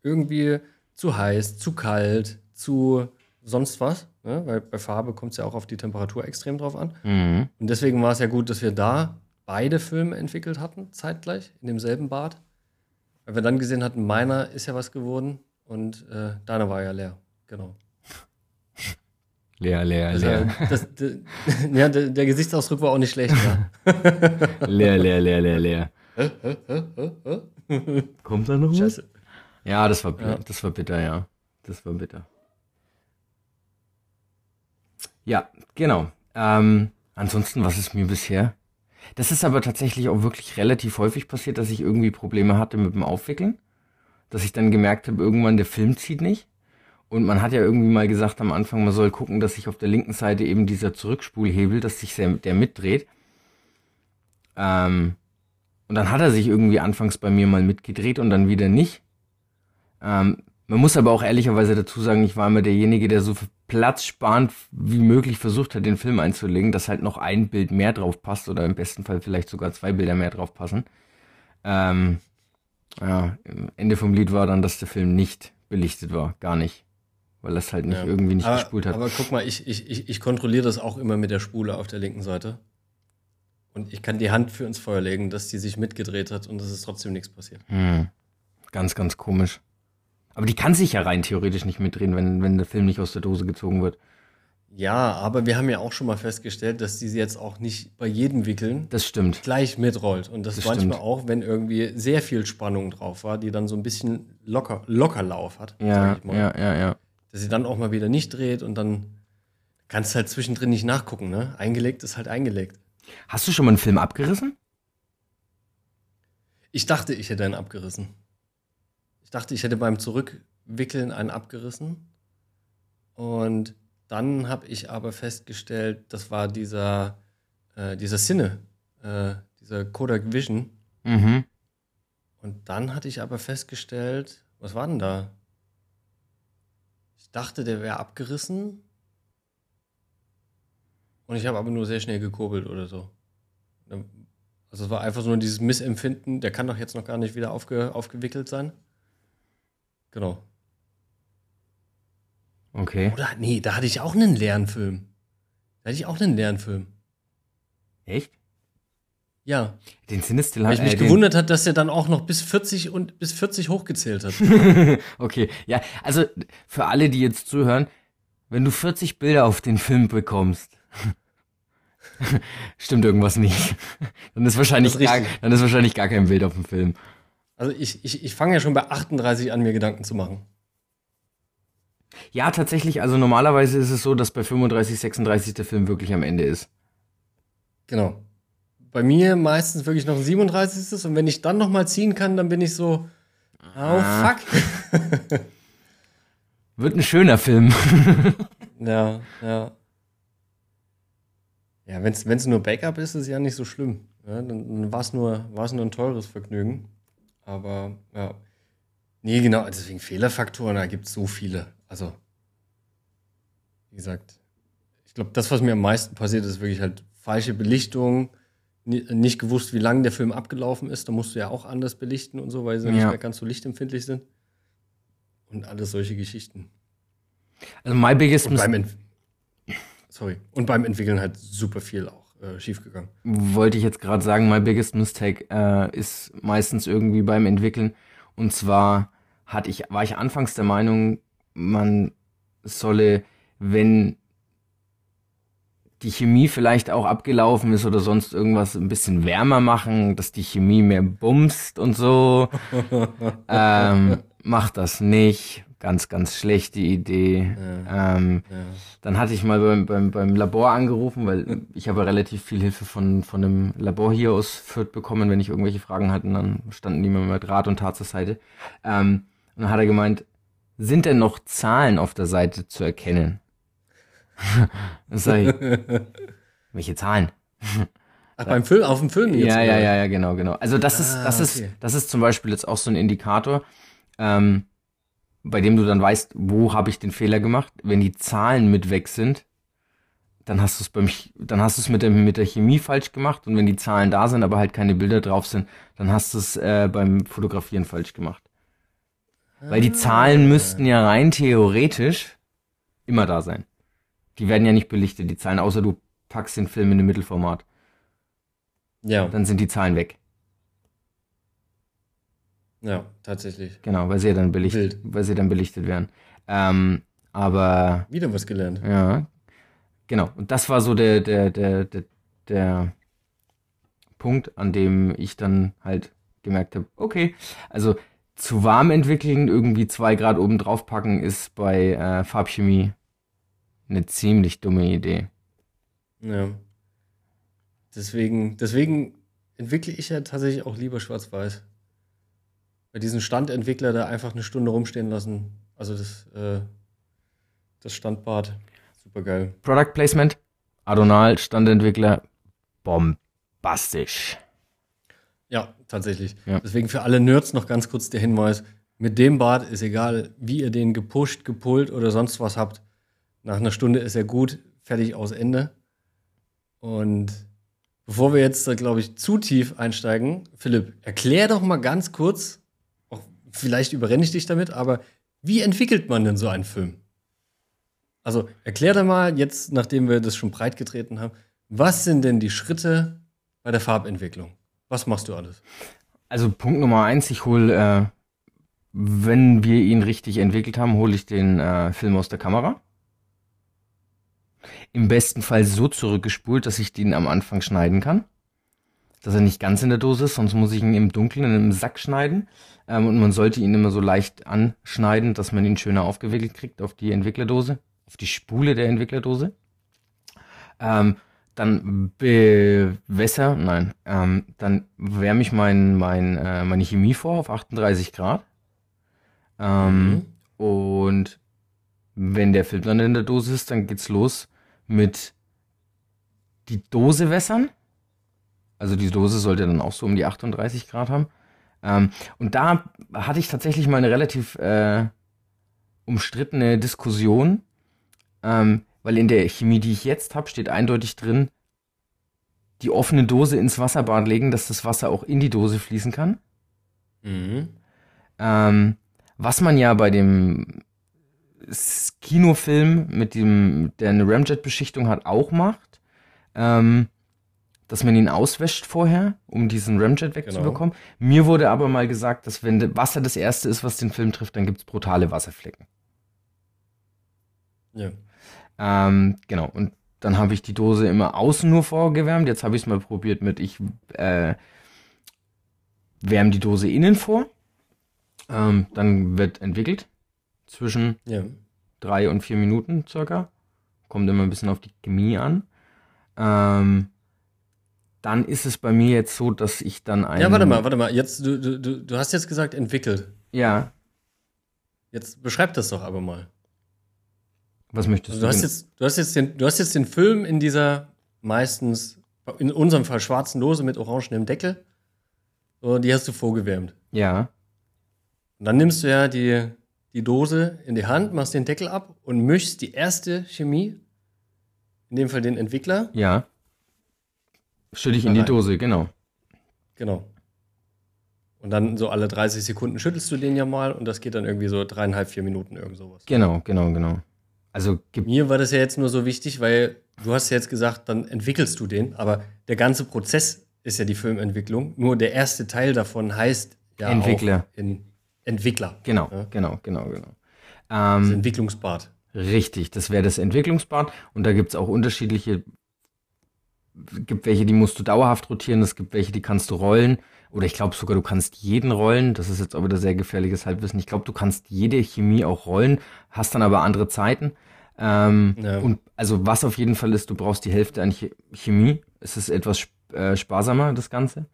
irgendwie zu heiß, zu kalt, zu sonst was. Ne? Weil bei Farbe kommt es ja auch auf die Temperatur extrem drauf an. Mhm. Und deswegen war es ja gut, dass wir da beide Filme entwickelt hatten, zeitgleich, in demselben Bad. Weil wir dann gesehen hatten, meiner ist ja was geworden und äh, deiner war ja leer. Genau. Leer, leer, Also, leer. das, d- ja, der, der Gesichtsausdruck war auch nicht schlecht. Ja. Leer, leer, leer, leer, leer. Kommt da noch was? Scheiße. Ja, das war, Ja. das war bitter, ja. Das war bitter. Ja, genau. Ähm, ansonsten, was ist mir bisher? Das ist aber tatsächlich auch wirklich relativ häufig passiert, dass ich irgendwie Probleme hatte mit dem Aufwickeln. Dass ich dann gemerkt habe, irgendwann der Film zieht nicht. Und man hat ja irgendwie mal gesagt am Anfang, man soll gucken, dass sich auf der linken Seite eben dieser Zurückspulhebel, dass sich der, mitdreht. Ähm, und dann hat er sich irgendwie anfangs bei mir mal mitgedreht und dann wieder nicht. Ähm, man muss aber auch ehrlicherweise dazu sagen, ich war immer derjenige, der so platzsparend wie möglich versucht hat, den Film einzulegen, dass halt noch ein Bild mehr drauf passt oder im besten Fall vielleicht sogar zwei Bilder mehr drauf passen. Ähm, ja, Ende vom Lied war dann, dass der Film nicht belichtet war, gar nicht. Weil das halt nicht Ja. irgendwie nicht aber, gespult hat. Aber guck mal, ich, ich, ich, ich kontrolliere das auch immer mit der Spule auf der linken Seite. Und ich kann die Hand für ins Feuer legen, dass die sich mitgedreht hat und es ist trotzdem nichts passiert. Hm. Ganz, ganz komisch. Aber die kann sich ja rein theoretisch nicht mitdrehen, wenn, wenn der Film nicht aus der Dose gezogen wird. Ja, aber wir haben ja auch schon mal festgestellt, dass diese jetzt auch nicht bei jedem Wickeln Das stimmt. gleich mitrollt. Und das, Das manchmal stimmt. auch, wenn irgendwie sehr viel Spannung drauf war, die dann so ein bisschen locker, locker Lauf hat, Ja, sag ich mal. ja, ja, ja. Dass sie dann auch mal wieder nicht dreht und dann kannst du halt zwischendrin nicht nachgucken, ne? Eingelegt ist halt eingelegt. Hast du schon mal einen Film abgerissen? Ich dachte, ich hätte einen abgerissen. Ich dachte, ich hätte beim Zurückwickeln einen abgerissen. Und dann habe ich aber festgestellt, das war dieser, äh, dieser Sinne, äh, dieser Kodak Vision. Mhm. Und dann hatte ich aber festgestellt, was war denn da? Ich dachte, der wäre abgerissen. Und ich habe aber nur sehr schnell gekurbelt oder so. Also es war einfach nur dieses Missempfinden, der kann doch jetzt noch gar nicht wieder aufge, aufgewickelt sein. Genau. Okay. Oder nee, da hatte ich auch einen leeren Film. Da hatte ich auch einen leeren Film. Echt? Ja. Den Sinnestil Weil ich mich äh, gewundert hat, dass er dann auch noch bis 40 und bis 40 hochgezählt hat. Okay, ja, also für alle, die jetzt zuhören, wenn du 40 Bilder auf den Film bekommst, stimmt irgendwas nicht. Dann ist wahrscheinlich gar, dann ist wahrscheinlich gar kein Bild auf dem Film. Also ich, ich, ich fange ja schon bei 38 an, mir Gedanken zu machen. Ja, tatsächlich, also normalerweise ist es so, dass bei 35, 36 der Film wirklich am Ende ist. Genau. Bei mir meistens wirklich noch ein 37. Und wenn ich dann noch mal ziehen kann, dann bin ich so, oh Ah. fuck. Wird ein schöner Film. ja, ja. Ja, wenn es nur Backup ist, ist es ja nicht so schlimm. Ja, dann dann war es nur, war's nur ein teures Vergnügen. Aber ja. Nee, genau, also deswegen Fehlerfaktoren, da gibt es so viele. Also, wie gesagt, ich glaube, das, was mir am meisten passiert, ist wirklich halt falsche Belichtung, ni- nicht gewusst, wie lange der Film abgelaufen ist. Da musst du ja auch anders belichten und so, weil sie nicht Ja. mehr ganz so lichtempfindlich sind. Und alles solche Geschichten. Also My Biggest Mistake Sorry. Und beim Entwickeln halt super viel auch äh, schiefgegangen. wollte ich jetzt gerade sagen, My Biggest Mistake äh, ist meistens irgendwie beim Entwickeln. Und zwar hatte ich, war ich anfangs der Meinung, man solle, wenn die Chemie vielleicht auch abgelaufen ist oder sonst irgendwas ein bisschen wärmer machen, dass die Chemie mehr bumst und so. ähm, macht das nicht. Ganz, ganz schlechte Idee. Ähm, Ja. dann hatte ich mal beim, beim, beim Labor angerufen, weil ich habe relativ viel Hilfe von, von dem Labor hier aus Fürth bekommen, wenn ich irgendwelche Fragen hatte, dann standen die mir mit Rat und Tat zur Seite. Ähm, und dann hat er gemeint, sind denn noch Zahlen auf der Seite zu erkennen? dann sag ich, welche Zahlen? Ach, beim Film, auf dem Film jetzt? Ja, ja, ja, ja, genau, genau. Also das ist, Ah, das okay. ist, das ist zum Beispiel jetzt auch so ein Indikator, ähm, bei dem du dann weißt, wo habe ich den Fehler gemacht. Wenn die Zahlen mit weg sind, dann hast du es beim, dann hast du es mit der, mit der Chemie falsch gemacht. Und wenn die Zahlen da sind, aber halt keine Bilder drauf sind, dann hast du es äh, beim Fotografieren falsch gemacht. Weil die Zahlen müssten ja rein theoretisch immer da sein. Die werden ja nicht belichtet, die Zahlen, außer du packst den Film in ein Mittelformat. Ja, Dann sind die Zahlen weg. Ja, tatsächlich. Genau, weil sie ja dann belichtet, Wild. weil sie dann belichtet werden. Ähm, aber Wieder was gelernt. ja, genau. Und das war so der, der, der, der, der Punkt, an dem ich dann halt gemerkt habe, okay, also zu warm entwickeln, irgendwie zwei Grad oben drauf packen, ist bei äh, Farbchemie eine ziemlich dumme Idee. Ja. Deswegen, deswegen entwickle ich ja tatsächlich auch lieber schwarz-weiß. Bei diesen Standentwickler da einfach eine Stunde rumstehen lassen. Also das, äh, das Standbad. Super geil. Product Placement, Adonal, Standentwickler, bombastisch. Ja, tatsächlich. Ja. Deswegen für alle Nerds noch ganz kurz der Hinweis: Mit dem Bart ist egal, wie ihr den gepusht, gepult oder sonst was habt. Nach einer Stunde ist er gut, fertig aus Ende. Und bevor wir jetzt, glaube ich, zu tief einsteigen, Philipp, erklär doch mal ganz kurz, vielleicht überrenne ich dich damit, aber wie entwickelt man denn so einen Film? Also erklär doch mal jetzt, nachdem wir das schon breit getreten haben, was sind denn die Schritte bei der Farbentwicklung? Was machst du alles? Also Punkt Nummer eins, ich hole äh, wenn wir ihn richtig entwickelt haben, hole ich den äh, Film aus der Kamera. Im besten Fall so zurückgespult, dass ich den am Anfang schneiden kann. Dass er nicht ganz in der Dose ist, sonst muss ich ihn im Dunkeln in einem Sack schneiden. Ähm, und man sollte ihn immer so leicht anschneiden, dass man ihn schöner aufgewickelt kriegt auf die Entwicklerdose, auf die Spule der Entwicklerdose. Ähm, dann bewässer, nein, ähm, dann wärme ich mein, mein, äh, meine Chemie vor auf 38 Grad. Ähm, mhm. Und wenn der Film dann in der Dose ist, dann geht's los mit die Dose wässern. Also die Dose sollte dann auch so um die 38 Grad haben. Ähm, und da hatte ich tatsächlich mal eine relativ äh, umstrittene Diskussion, ähm, weil in der Chemie, die ich jetzt habe, steht eindeutig drin, die offene Dose ins Wasserbad legen, dass das Wasser auch in die Dose fließen kann. Mhm. Ähm, was man ja bei dem Kinofilm mit dem, der eine Ramjet-Beschichtung hat, auch macht. Ähm, dass man ihn auswäscht vorher, um diesen Ramjet wegzubekommen. Genau. Mir wurde aber mal gesagt, dass wenn Wasser das erste ist, was den Film trifft, dann gibt es brutale Wasserflecken. Ja. Ähm, genau, und dann habe ich die Dose immer außen nur vorgewärmt. Jetzt habe ich es mal probiert mit, ich äh, wärme die Dose innen vor. Ähm, dann wird entwickelt zwischen ja. drei und vier Minuten circa. Kommt immer ein bisschen auf die Chemie an. Ähm, dann ist es bei mir jetzt so, dass ich dann ein. Ja, warte mal, warte mal. Jetzt, du, du, du hast jetzt gesagt, entwickelt. Ja. Jetzt beschreib das doch aber mal. Was möchtest also du? Du hast, jetzt, du, hast jetzt den, du hast jetzt den Film in dieser meistens, in unserem Fall schwarzen Dose mit orangenem Deckel. So, die hast du vorgewärmt. Ja. Und dann nimmst du ja die, die Dose in die Hand, machst den Deckel ab und mischst die erste Chemie, in dem Fall den Entwickler. Ja. Schütte ich in die Dose, genau. Genau. Und dann so alle 30 Sekunden schüttelst du den ja mal und das geht dann irgendwie so dreieinhalb, vier Minuten, irgend sowas. Genau, genau, genau. Also mir war das ja jetzt nur so wichtig, weil du hast ja jetzt gesagt, dann entwickelst du den, aber der ganze Prozess ist ja die Filmentwicklung. Nur der erste Teil davon heißt ja Entwickler. Entwickler. Genau, ja? genau, genau, genau. Ähm, das Entwicklungsbad. Richtig, das wäre das Entwicklungsbad. Und da gibt es auch unterschiedliche, gibt welche, die musst du dauerhaft rotieren, es gibt welche, die kannst du rollen. Oder ich glaube sogar, du kannst jeden rollen. Das ist jetzt auch wieder sehr gefährliches Halbwissen. Ich glaube, du kannst jede Chemie auch rollen, hast dann aber andere Zeiten. Ähm, ja. Und also was auf jeden Fall ist, du brauchst die Hälfte an Chemie. Es ist etwas äh, sparsamer, das Ganze.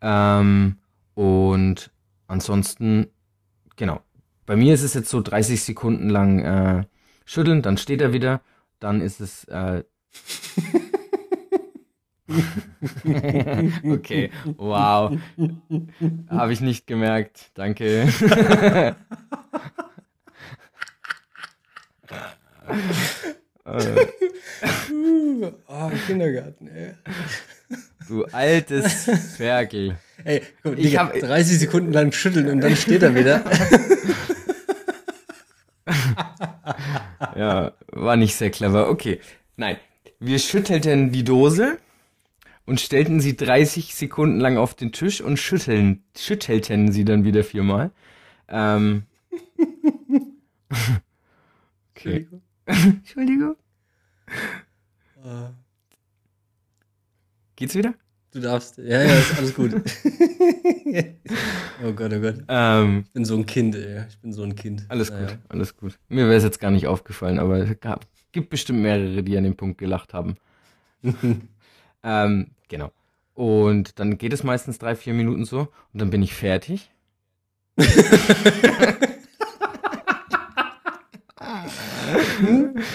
Ähm, und ansonsten genau. Bei mir ist es jetzt so 30 Sekunden lang äh, schütteln, dann steht er wieder, dann ist es. Äh, okay, wow. Habe ich nicht gemerkt. Danke. oh, Kindergarten, ey. Du altes Ferkel. Ey, guck, ich habe 30 Sekunden lang schütteln und dann steht er wieder. ja, war nicht sehr clever. Okay, nein. Wir schüttelten die Dose und stellten sie 30 Sekunden lang auf den Tisch und schütteln, schüttelten sie dann wieder viermal. Ähm. okay. Entschuldigung. Entschuldigung. Uh. Geht's wieder? Du darfst. Ja, ja, ist alles gut. oh Gott, oh Gott. Ähm, ich bin so ein Kind, ey. Ich bin so ein Kind. Alles naja. gut, alles gut. Mir wäre es jetzt gar nicht aufgefallen, aber es gab, gibt bestimmt mehrere, die an dem Punkt gelacht haben. ähm, genau. Und dann geht es meistens drei, vier Minuten so und dann bin ich fertig.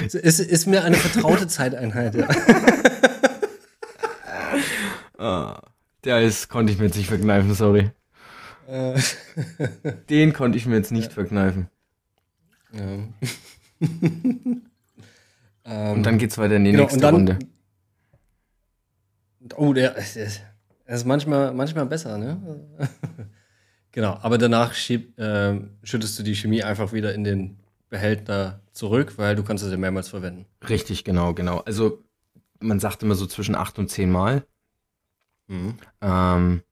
es ist mir eine vertraute Zeiteinheit, ja. Ah, der ist, konnte ich mir jetzt nicht verkneifen, sorry. Äh. Den konnte ich mir jetzt nicht ja. verkneifen. Ja. und dann geht's weiter in die genau, nächste Runde. Oh, der, der ist manchmal, manchmal besser, ne? genau, aber danach schieb, äh, schüttest du die Chemie einfach wieder in den Behälter zurück, weil du kannst es ja mehrmals verwenden. Richtig, genau, genau. Also man sagt immer so zwischen acht und zehn Mal. Mhm. Ähm,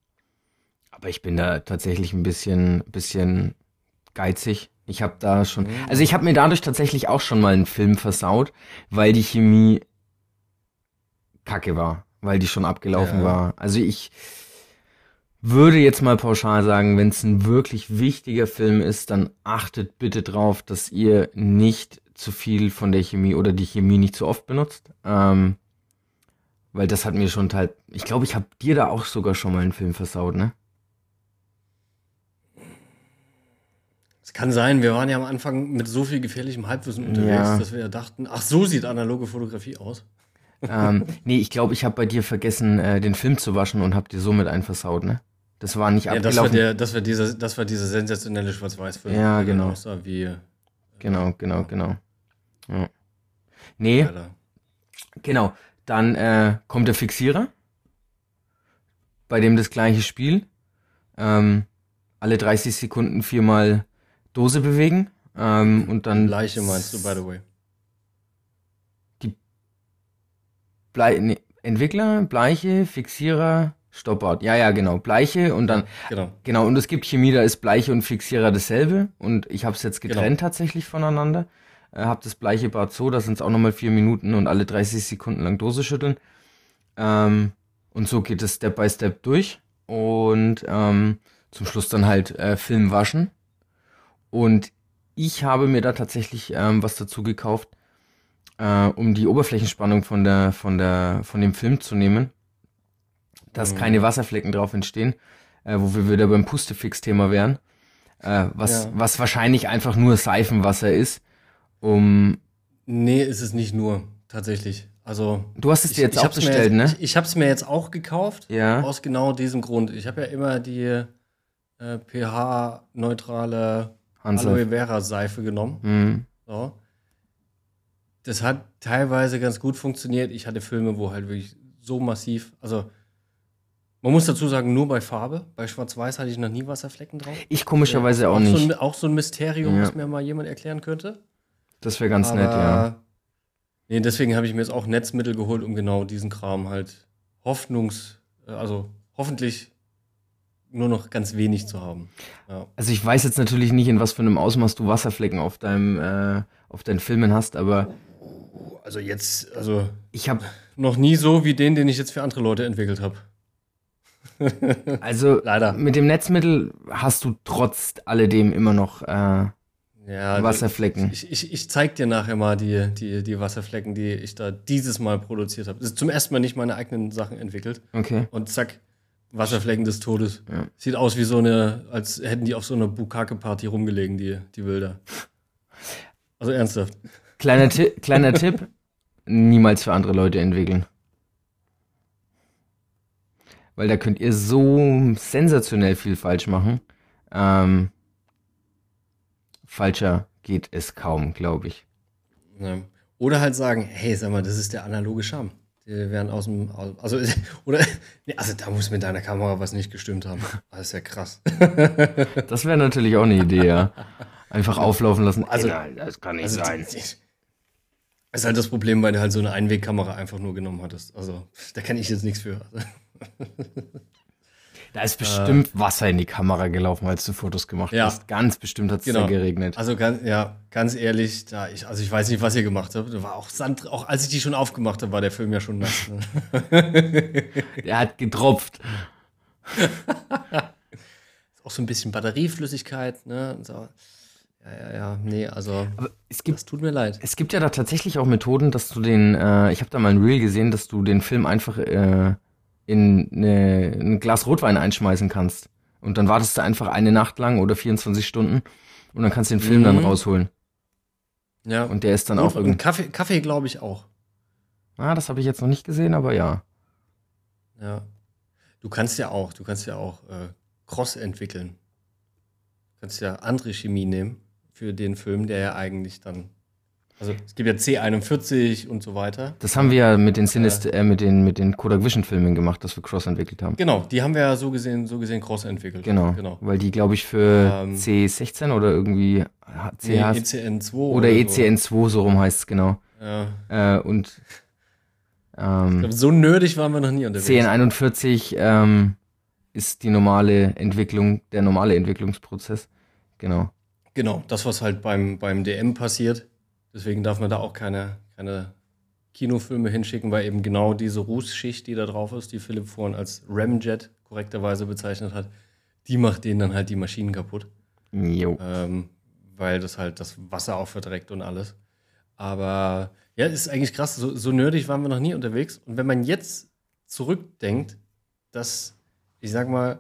aber ich bin da tatsächlich ein bisschen, bisschen geizig. Ich habe da schon, also ich habe mir dadurch tatsächlich auch schon mal einen Film versaut, weil die Chemie kacke war, weil die schon abgelaufen Ja. war. Also ich würde jetzt mal pauschal sagen, wenn es ein wirklich wichtiger Film ist, dann achtet bitte drauf, dass ihr nicht zu viel von der Chemie oder die Chemie nicht zu oft benutzt. Ähm, weil das hat mir schon teil. Ich glaube, ich habe dir da auch sogar schon mal einen Film versaut, ne? Es kann sein, wir waren ja am Anfang mit so viel gefährlichem Halbwissen unterwegs, Ja. dass wir ja dachten, ach, so sieht analoge Fotografie aus. Ähm, nee, ich glaube, ich habe bei dir vergessen, äh, den Film zu waschen und habe dir somit einen versaut, ne? Das war nicht Ja, das war, abgelaufen. der, das, war dieser, das war dieser sensationelle Schwarz-Weiß-Film. Ja, genau. aussah wie, äh, Genau, genau, genau. Ja. Nee, Alter. genau. Dann äh, kommt der Fixierer, bei dem das gleiche Spiel. Ähm, alle 30 Sekunden viermal Dose bewegen. Ähm, und dann Leiche meinst du, by the way. Blei nee, Entwickler, Bleiche, Fixierer, Stoppout. Ja, ja, genau. Bleiche und dann, Genau. genau, und es gibt Chemie, da ist Bleiche und Fixierer dasselbe. Und ich habe es jetzt getrennt tatsächlich voneinander. Äh, hab das Bleiche Bad so, da sind es auch nochmal vier Minuten und alle 30 Sekunden lang Dose schütteln. Ähm, und so geht es Step by Step durch. Und ähm, zum Schluss dann halt äh, Film waschen. Und ich habe mir da tatsächlich ähm, was dazu gekauft, äh, um die Oberflächenspannung von der, von der, von dem Film zu nehmen, dass Mhm. keine Wasserflecken drauf entstehen, äh, wo wir wieder beim Pustefix-Thema wären, äh, was, Ja. was wahrscheinlich einfach nur Seifenwasser ist, um, Nee, ist es nicht nur, tatsächlich. Also. du hast es dir jetzt auch bestellt, jetzt, ne? Ich, ich habe es mir jetzt auch gekauft. Ja. Aus genau diesem Grund. Ich habe ja immer die äh, pH-neutrale. Aloe Vera Seife genommen. Mhm. So. Das hat teilweise ganz gut funktioniert. Ich hatte Filme, wo halt wirklich so massiv, also man muss dazu sagen, nur bei Farbe. Bei Schwarz-Weiß hatte ich noch nie Wasserflecken drauf. Ich komischerweise auch So nicht. ein, auch so ein Mysterium, Ja. was mir mal jemand erklären könnte. Das wäre ganz Aber, nett, ja. Nee, deswegen habe ich mir jetzt auch Netzmittel geholt, um genau diesen Kram halt hoffnungs-, also hoffentlich nur noch ganz wenig zu haben. Ja. Also ich weiß jetzt natürlich nicht, in was für einem Ausmaß du Wasserflecken auf deinem, äh, auf deinen Filmen hast, aber Also jetzt, also ich habe, noch nie so wie den, den ich jetzt für andere Leute entwickelt habe. also Leider. mit dem Netzmittel hast du trotz alledem immer noch äh, Ja, Wasserflecken. Ich, ich, ich zeig dir nachher mal die, die, die Wasserflecken, die ich da dieses Mal produziert habe. Das ist zum ersten Mal nicht meine eigenen Sachen entwickelt. Okay. Und zack, Wasserflecken des Todes. Ja. Sieht aus wie so eine, als hätten die auf so einer Bukake-Party rumgelegen, die, die Bilder. Also ernsthaft. Kleiner, Ti kleiner Tipp, niemals für andere Leute entwickeln. Weil da könnt ihr so sensationell viel falsch machen. Ähm, falscher geht es kaum, glaube ich. Ja. Oder halt sagen, hey, sag mal, das ist der analoge Charme. Die werden aus dem, also, oder, also da muss mit deiner Kamera was nicht gestimmt haben. Das ist ja krass. Das wäre natürlich auch eine Idee, ja. Einfach auflaufen lassen. Also- Ey, nein, das kann nicht Also, sein. Das ist halt das Problem, weil du halt so eine Einwegkamera einfach nur genommen hattest. Also, da kann ich jetzt nichts für. Da ist bestimmt Wasser in die Kamera gelaufen, als du Fotos gemacht Ja. hast. Ganz bestimmt hat es Genau. da geregnet. Also, ganz, ja, ganz ehrlich, da ich, also ich weiß nicht, was ihr gemacht habt. Da war auch Sand, auch als ich die schon aufgemacht habe, war der Film ja schon nass. Ne? Er hat getropft. auch so ein bisschen Batterieflüssigkeit, ne? Und so. Ja, ja, ja. Nee, also, Aber es gibt das tut mir leid. Es gibt ja da tatsächlich auch Methoden, dass du den, äh, ich habe da mal ein Reel gesehen, dass du den Film einfach äh, in eine, ein Glas Rotwein einschmeißen kannst. Und dann wartest du einfach eine Nacht lang oder 24 Stunden und dann kannst du den Film Mhm. dann rausholen. Ja. Und der ist dann Und, auch irgendwie. Kaffee, Kaffee glaube ich auch. Ah, das habe ich jetzt noch nicht gesehen, aber ja. Ja. Du kannst ja auch, du kannst ja auch äh, Cross entwickeln. Du kannst ja andere Chemie nehmen für den Film, der ja eigentlich dann. Also es gibt ja C41 und so weiter. Das haben wir ja mit den Cinest äh, mit den mit den Kodak Vision Filmen gemacht, dass wir Cross entwickelt haben. Genau, die haben wir ja so gesehen, so gesehen Cross entwickelt. Genau. genau. Weil die, glaube ich, für Ähm, C16 oder irgendwie Nee, CH ECN2 oder so. ECN2, so rum heißt es genau. Ja. Äh, und Ich ähm, glaub, so nerdig waren wir noch nie unterwegs. CN41 ähm, ist die normale Entwicklung, der normale Entwicklungsprozess. Genau. Genau, das, was halt beim, beim DM passiert. Deswegen darf man da auch keine, keine Kinofilme hinschicken, weil eben genau diese Rußschicht, die da drauf ist, die Philipp vorhin als Ramjet korrekterweise bezeichnet hat, die macht denen dann halt die Maschinen kaputt. Jo. Ähm, weil das halt das Wasser auch verdreckt und alles. Aber ja, ist eigentlich krass. So, so nerdig waren wir noch nie unterwegs. Und wenn man jetzt zurückdenkt, dass, ich sag mal,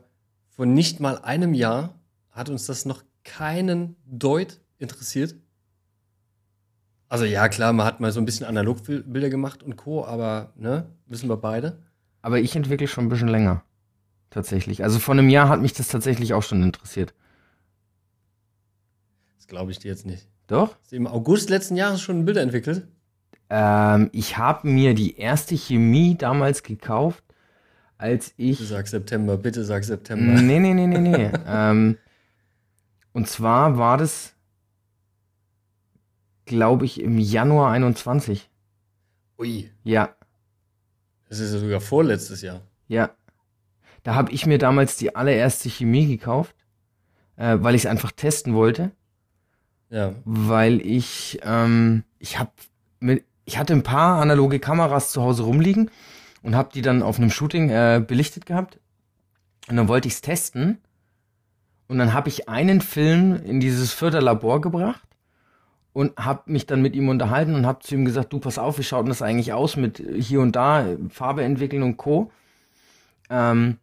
vor nicht mal einem Jahr hat uns das noch keinen Deut interessiert. Also ja, klar, man hat mal so ein bisschen Analogbilder gemacht und Co., aber ne, wissen wir beide. Aber ich entwickle schon ein bisschen länger. Tatsächlich. Also vor einem Jahr hat mich das tatsächlich auch schon interessiert. Das glaube ich dir jetzt nicht. Doch? Hast du im August letzten Jahres schon Bilder entwickelt? Ähm, ich habe mir die erste Chemie damals gekauft, als ich. Bitte sag September, bitte sag September. Nee, nee, nee, nee, nee. ähm, und zwar war das, glaube ich, im Januar 21. Ui, Ja, das ist ja sogar vorletztes Jahr. ja. Da habe ich mir damals die allererste Chemie gekauft, äh, weil ich es einfach testen wollte. Ja. weil ich, ähm, ich habe mit, ich hatte ein paar analoge Kameras zu Hause rumliegen und habe die dann auf einem Shooting äh, belichtet gehabt. Und dann wollte ich es testen. Und dann habe ich einen Film in dieses Förderlabor gebracht und habe mich dann mit ihm unterhalten und habe zu ihm gesagt, du pass auf, wie schaut denn das eigentlich aus mit hier und da, Farbe entwickeln und Co. Ähm,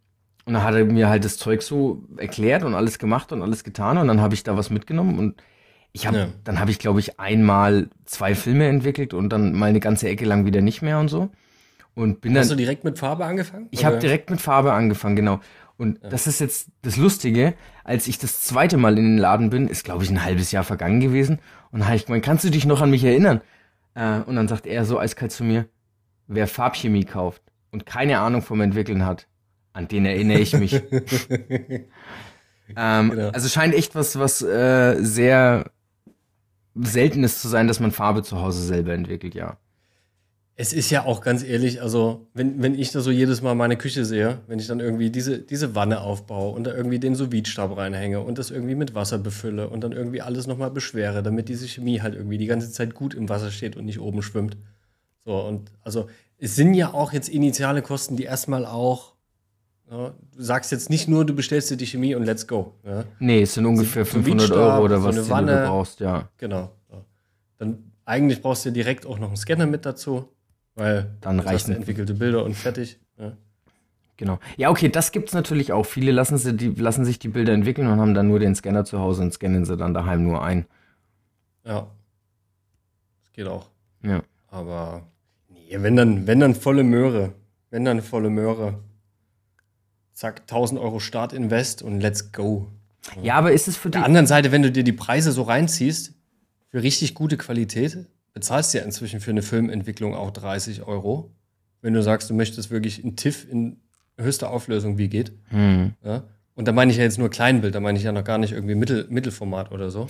und dann hat er mir halt das Zeug so erklärt und alles gemacht und alles getan und dann habe ich da was mitgenommen und ich habe, Ja. dann habe ich glaube ich einmal zwei Filme entwickelt und dann mal eine ganze Ecke lang wieder nicht mehr und so. Und bin Hast du dann, direkt mit Farbe angefangen? ich habe direkt mit Farbe angefangen, genau. Und das ist jetzt das Lustige, als ich das zweite Mal in den Laden bin, ist glaube ich ein halbes Jahr vergangen gewesen. Und dann habe ich gemeint, kannst du dich noch an mich erinnern? Äh, und dann sagt er so eiskalt zu mir, wer Farbchemie kauft und keine Ahnung vom Entwickeln hat, an den erinnere ich mich. ähm, Genau. Also scheint echt was, was äh, sehr Seltenes zu sein, dass man Farbe zu Hause selber entwickelt, ja. Es ist ja auch ganz ehrlich, also wenn, wenn ich da so jedes Mal meine Küche sehe, wenn ich dann irgendwie diese, diese Wanne aufbaue und da irgendwie den sous stab reinhänge und das irgendwie mit Wasser befülle und dann irgendwie alles nochmal beschwere, damit diese Chemie halt irgendwie die ganze Zeit gut im Wasser steht und nicht oben schwimmt. So, und also es sind ja auch jetzt initiale Kosten, die erstmal auch, ja, du sagst jetzt nicht nur, du bestellst dir die Chemie und let's go. Ja? Nee, es sind ungefähr so ein 500 Beachstab, Euro oder so was die Wanne. du brauchst, ja. Genau. Ja. Dann eigentlich brauchst du direkt auch noch einen Scanner mit dazu, weil Dann reichen- entwickelte Bilder und fertig. Ja. Genau. Ja, okay, das gibt's natürlich auch. Viele lassen, sie die, lassen sich die Bilder entwickeln und haben dann nur den Scanner zu Hause und scannen sie dann daheim nur ein. ja. Das geht auch. Ja. Aber nee, wenn dann, wenn dann volle Möhre. Wenn dann volle Möhre. Zack, 1000 Euro Startinvest und let's go. Ja, aber ist es für Auf die. der anderen Seite, wenn du dir die Preise so reinziehst, für richtig gute Qualität, bezahlst du ja inzwischen für eine Filmentwicklung auch 30 Euro. Wenn du sagst, du möchtest wirklich ein TIFF in höchster Auflösung, wie geht. Hm. Ja? Und da meine ich ja jetzt nur Kleinbild, da meine ich ja noch gar nicht irgendwie Mittel, Mittelformat oder so.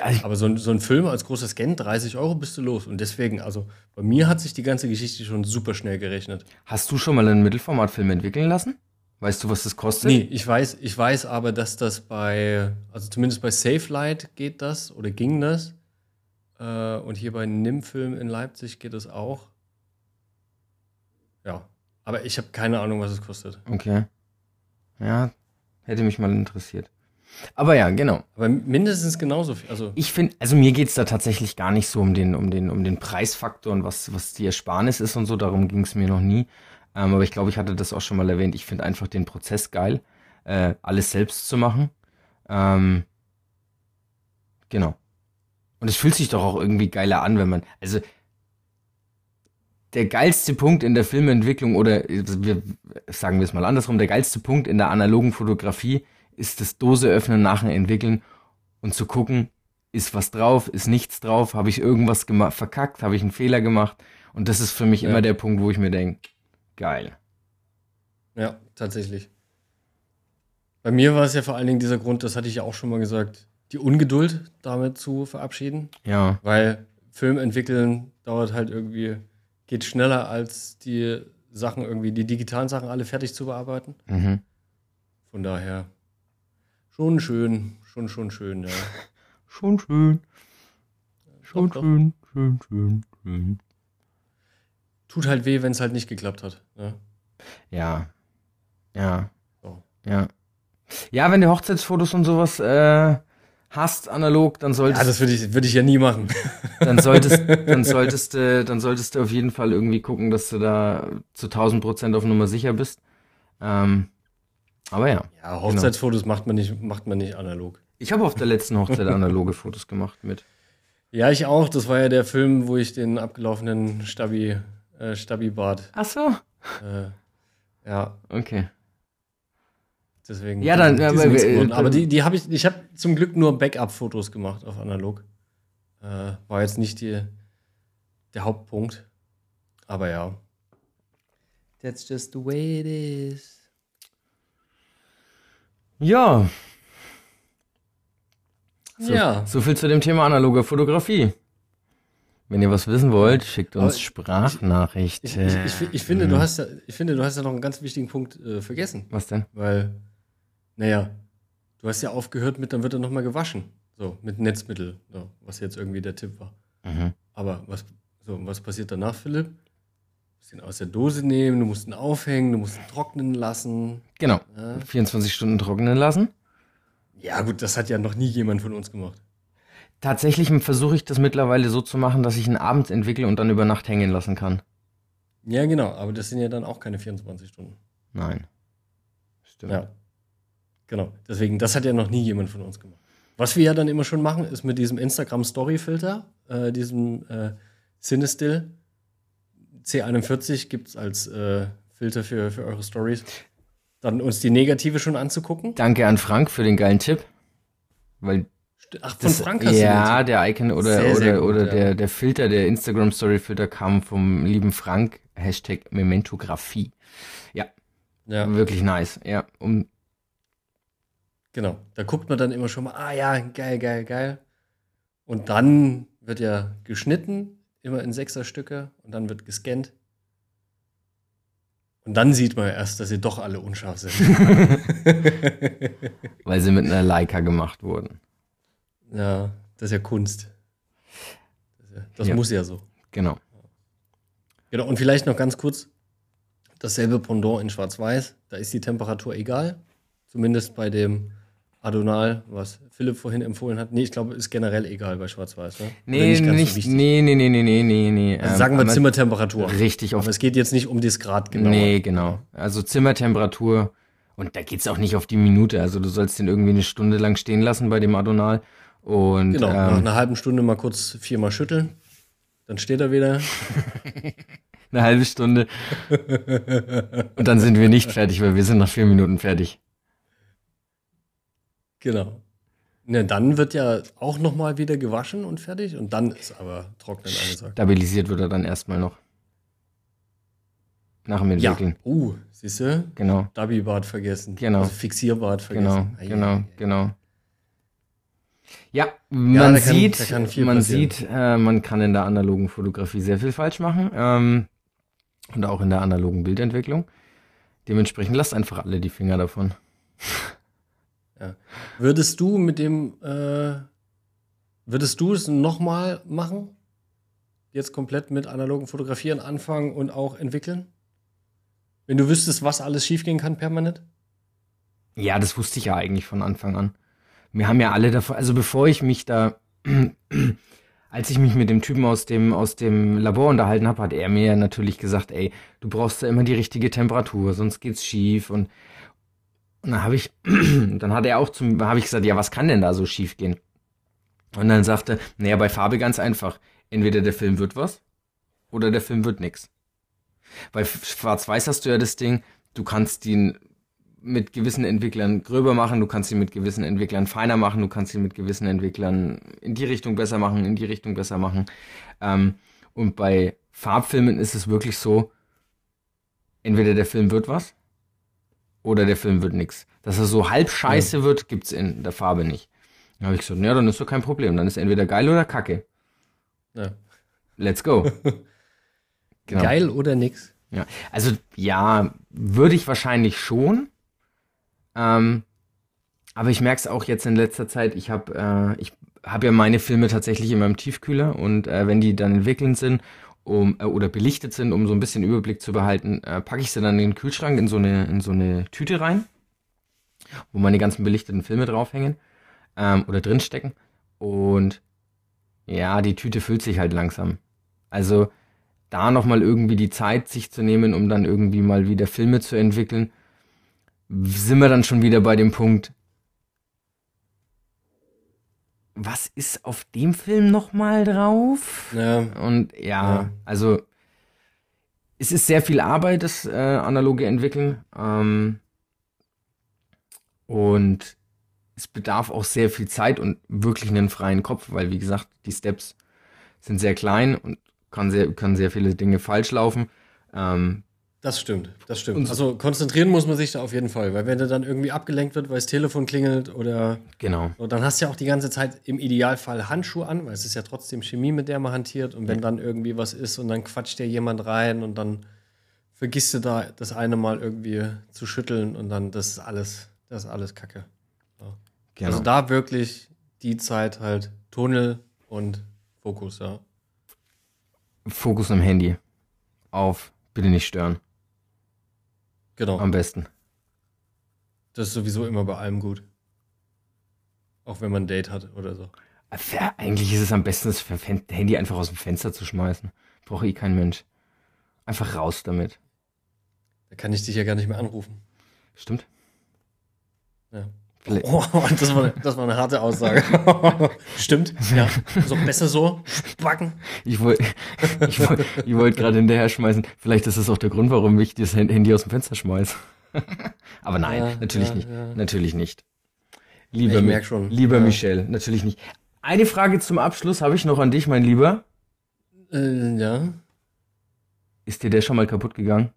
Also, Aber so ein, so ein Film als großer Scan, 30 Euro bist du los. Und deswegen, also bei mir hat sich die ganze Geschichte schon super schnell gerechnet. Hast du schon mal einen Mittelformatfilm entwickeln lassen? Weißt du, was das kostet? Nee, ich weiß, ich weiß aber, dass das bei, also zumindest bei SafeLight geht das oder ging das. Äh, und hier bei NIM-Film in Leipzig geht es auch. Ja, aber ich habe keine Ahnung, was es kostet. Okay. Ja, hätte mich mal interessiert. Aber ja, genau. Aber mindestens genauso viel. Also, Ich finde, also mir geht's da tatsächlich gar nicht so um den, um den, um den Preisfaktor und was, was die Ersparnis ist und so, darum ging's mir noch nie. Ähm, aber ich glaube, ich hatte das auch schon mal erwähnt. Ich finde einfach den Prozess geil, äh, alles selbst zu machen. Ähm, genau. Und es fühlt sich doch auch irgendwie geiler an, wenn man, also der geilste Punkt in der Filmentwicklung oder wir sagen wir es mal andersrum, der geilste Punkt in der analogen Fotografie ist das Dose öffnen, nachher entwickeln und zu gucken, ist was drauf, ist nichts drauf, habe ich irgendwas verkackt, habe ich einen Fehler gemacht und das ist für mich Ja. immer der Punkt, wo ich mir denke, geil. ja, tatsächlich. Bei mir war es ja vor allen Dingen dieser Grund, das hatte ich ja auch schon mal gesagt, die Ungeduld damit zu verabschieden. Ja, Weil Film entwickeln dauert halt irgendwie, geht schneller als die Sachen irgendwie, die digitalen Sachen alle fertig zu bearbeiten. mhm. Von daher schon schön, schon, schon schön, ja. schon schön. Schon Doch, doch. schön, schön, schön, schön. Tut halt weh, wenn es halt nicht geklappt hat. Ne? Ja. Ja. So. Ja. Ja, wenn du Hochzeitsfotos und sowas äh, hast, analog, dann Ja, solltest, das würde ich, würd ich ja nie machen. dann solltest, dann solltest du, dann solltest du auf jeden Fall irgendwie gucken, dass du da zu 1000 Prozent auf Nummer sicher bist. Ähm, aber ja. Ja, Hochzeitsfotos macht, man nicht, macht man nicht analog. Ich habe auf der letzten Hochzeit analoge Fotos gemacht mit. Ja, ich auch. Das war ja der Film, wo ich den abgelaufenen Stabi, äh, Stabi-Bart. Ach so. Äh, ja, Okay. Deswegen. Ja, dann- die aber- äh, aber die, die habe ich, ich habe zum Glück nur Backup-Fotos gemacht auf analog. Äh, war jetzt nicht die, der Hauptpunkt. Aber ja. That's just the way it is. Ja, so, Ja. so viel zu dem Thema analoger Fotografie. Wenn ihr was wissen wollt, schickt uns Aber Sprachnachrichten. Ich, ich, ich, ich, finde, du hast ja, ich finde, du hast ja noch einen ganz wichtigen Punkt äh, vergessen. Was denn? Weil, naja, du hast ja aufgehört mit, dann wird er nochmal gewaschen. So, mit Netzmittel, so, was jetzt irgendwie der Tipp war. Mhm. Aber was, so, was passiert danach, Philipp? Du musst ihn aus der Dose nehmen, du musst ihn aufhängen, du musst ihn trocknen lassen. Genau. Ja. 24 Stunden trocknen lassen. Ja, gut, das hat ja noch nie jemand von uns gemacht. Tatsächlich versuche ich das mittlerweile so zu machen, dass ich ihn abends entwickle und dann über Nacht hängen lassen kann. Ja, genau, aber das sind ja dann auch keine 24 Stunden. Nein. Stimmt. Ja. Genau. Deswegen, das hat ja noch nie jemand von uns gemacht. Was wir ja dann immer schon machen, ist mit diesem Instagram-Story-Filter, äh, diesem äh, Cinestill C41 gibt es als äh, Filter für, für eure Stories, dann uns die Negative schon anzugucken. Danke an Frank für den geilen Tipp. Weil Ach, von das, Frank hast du ja, der Icon oder, Sehr, sehr oder, gut, oder ja. der, der Filter, der Instagram Story Filter kam vom lieben Frank. Hashtag Mementografie. Ja. Ja, wirklich nice. Ja, um, genau. Da guckt man dann immer schon mal, ah ja, geil, geil, geil. Und dann wird ja geschnitten, immer in Sechserstücke und dann wird gescannt. Und dann sieht man erst, dass sie doch alle unscharf sind. weil sie mit einer Leica gemacht wurden. Ja, das ist ja Kunst. Das, ja, das Ja. muss ja so. Genau. Genau, und vielleicht noch ganz kurz dasselbe Pendant in Schwarz-Weiß. Da ist die Temperatur egal. Zumindest bei dem Adonal, was Philipp vorhin empfohlen hat. Nee, ich glaube, ist generell egal bei Schwarz-Weiß. Ne? Oder Nee, ganz so nicht, wichtig. nee, nee, nee, nee, nee, nee, nee. Also Ähm, sagen wir Zimmertemperatur. Richtig, Aber es geht jetzt nicht um das Grad genau. Nee, genau. Also Zimmertemperatur. Und da geht's auch nicht auf die Minute. Also du sollst den irgendwie eine Stunde lang stehen lassen bei dem Adonal. Und Genau, nach ähm, einer halben Stunde mal kurz viermal schütteln. Dann steht er wieder. eine halbe Stunde. und dann sind wir nicht fertig, weil wir sind nach vier Minuten fertig. Genau. Ne, dann wird ja auch noch mal wieder gewaschen und fertig. Und dann ist aber Trocknen angesagt. Stabilisiert wird er dann erstmal noch. Nach dem Ja. Entwickeln. Uh, siehst du? Genau, Dubby-Bart vergessen. Genau. Also Fixierbart genau, vergessen. Genau, ei. genau. Ja, Ja, man da kann- sieht, man passieren. sieht, äh, man kann in der analogen Fotografie sehr viel falsch machen ähm, und auch in der analogen Bildentwicklung. Dementsprechend lasst einfach alle die Finger davon. Würdest du mit dem, äh, würdest du es nochmal machen? Jetzt komplett mit analogen Fotografieren anfangen und auch entwickeln? Wenn du wüsstest, was alles schiefgehen kann permanent? Ja, das wusste ich ja eigentlich von Anfang an. Wir haben ja alle davon, also bevor ich mich da, als ich mich mit dem Typen aus dem, aus dem Labor unterhalten habe, hat er mir ja natürlich gesagt, ey, du brauchst da immer die richtige Temperatur, sonst geht's schief und, und dann habe ich, dann hat er auch zum, habe ich gesagt, ja, was kann denn da so schief gehen? Und dann sagte, naja, bei Farbe ganz einfach. Entweder der Film wird was oder der Film wird nix. Bei Schwarz-Weiß hast du ja das Ding, du kannst ihn mit gewissen Entwicklern gröber machen, du kannst ihn mit gewissen Entwicklern feiner machen, du kannst ihn mit gewissen Entwicklern in die Richtung besser machen, in die Richtung besser machen. Ähm, und bei Farbfilmen ist es wirklich so, entweder der Film wird was oder der Film wird nix. Dass er so halb scheiße wird, gibt's in der Farbe nicht. Dann habe ich gesagt, ja, dann ist doch kein Problem. Dann ist entweder geil oder kacke. Ja. Let's go. Genau. Geil oder nix? Ja, also ja, würde ich wahrscheinlich schon. Ähm, aber ich merke es auch jetzt in letzter Zeit. Ich habe, äh, ich habe ja meine Filme tatsächlich in meinem Tiefkühler und äh, wenn die dann entwickelnd sind um, äh, oder belichtet sind, um so ein bisschen Überblick zu behalten, äh, packe ich sie dann in den Kühlschrank in so eine, in so eine Tüte rein, wo meine ganzen belichteten Filme draufhängen ähm, oder drinstecken. Und ja, die Tüte füllt sich halt langsam. Also da nochmal irgendwie die Zeit sich zu nehmen, um dann irgendwie mal wieder Filme zu entwickeln, sind wir dann schon wieder bei dem Punkt, was ist auf dem Film nochmal drauf? Ja. Und ja, Ja. also es ist sehr viel Arbeit, das äh, analoge Entwickeln. Ähm, und es bedarf auch sehr viel Zeit und wirklich einen freien Kopf, weil wie gesagt, die Steps sind sehr klein und kann sehr, können sehr viele Dinge falsch laufen. Ähm, Das stimmt, das stimmt. Und- also konzentrieren muss man sich da auf jeden Fall, weil wenn du dann irgendwie abgelenkt wird, weil das Telefon klingelt oder genau. so, dann hast du ja auch die ganze Zeit im Idealfall Handschuhe an, weil es ist ja trotzdem Chemie, mit der man hantiert. Und wenn dann irgendwie was ist und dann quatscht dir jemand rein und dann vergisst du da das eine Mal irgendwie zu schütteln und dann das ist alles, das ist alles Kacke. genau. Also da wirklich die Zeit halt Tunnel und Fokus, ja. Fokus am Handy. Auf bitte nicht stören. Genau. Am besten. Das ist sowieso immer bei allem gut. Auch wenn man ein Date hat oder so. Ja, eigentlich ist es am besten, das Handy einfach aus dem Fenster zu schmeißen. Braucht eh kein Mensch. Einfach raus damit. Da kann ich dich ja gar nicht mehr anrufen. Stimmt? Ja. Oh, das, war, das war eine harte Aussage. Stimmt, ja. So besser so. Backen. Ich wollte ich wollt, ich wollt gerade hinterher schmeißen. Vielleicht ist das auch der Grund, warum ich das Handy aus dem Fenster schmeiße. Aber nein, Ja, natürlich ja, nicht. ja. Natürlich nicht. Lieber, Ich Mi- lieber. Michel, natürlich nicht. Eine Frage zum Abschluss habe ich noch an dich, mein Lieber. Äh, ja. Ist dir der schon mal kaputt gegangen?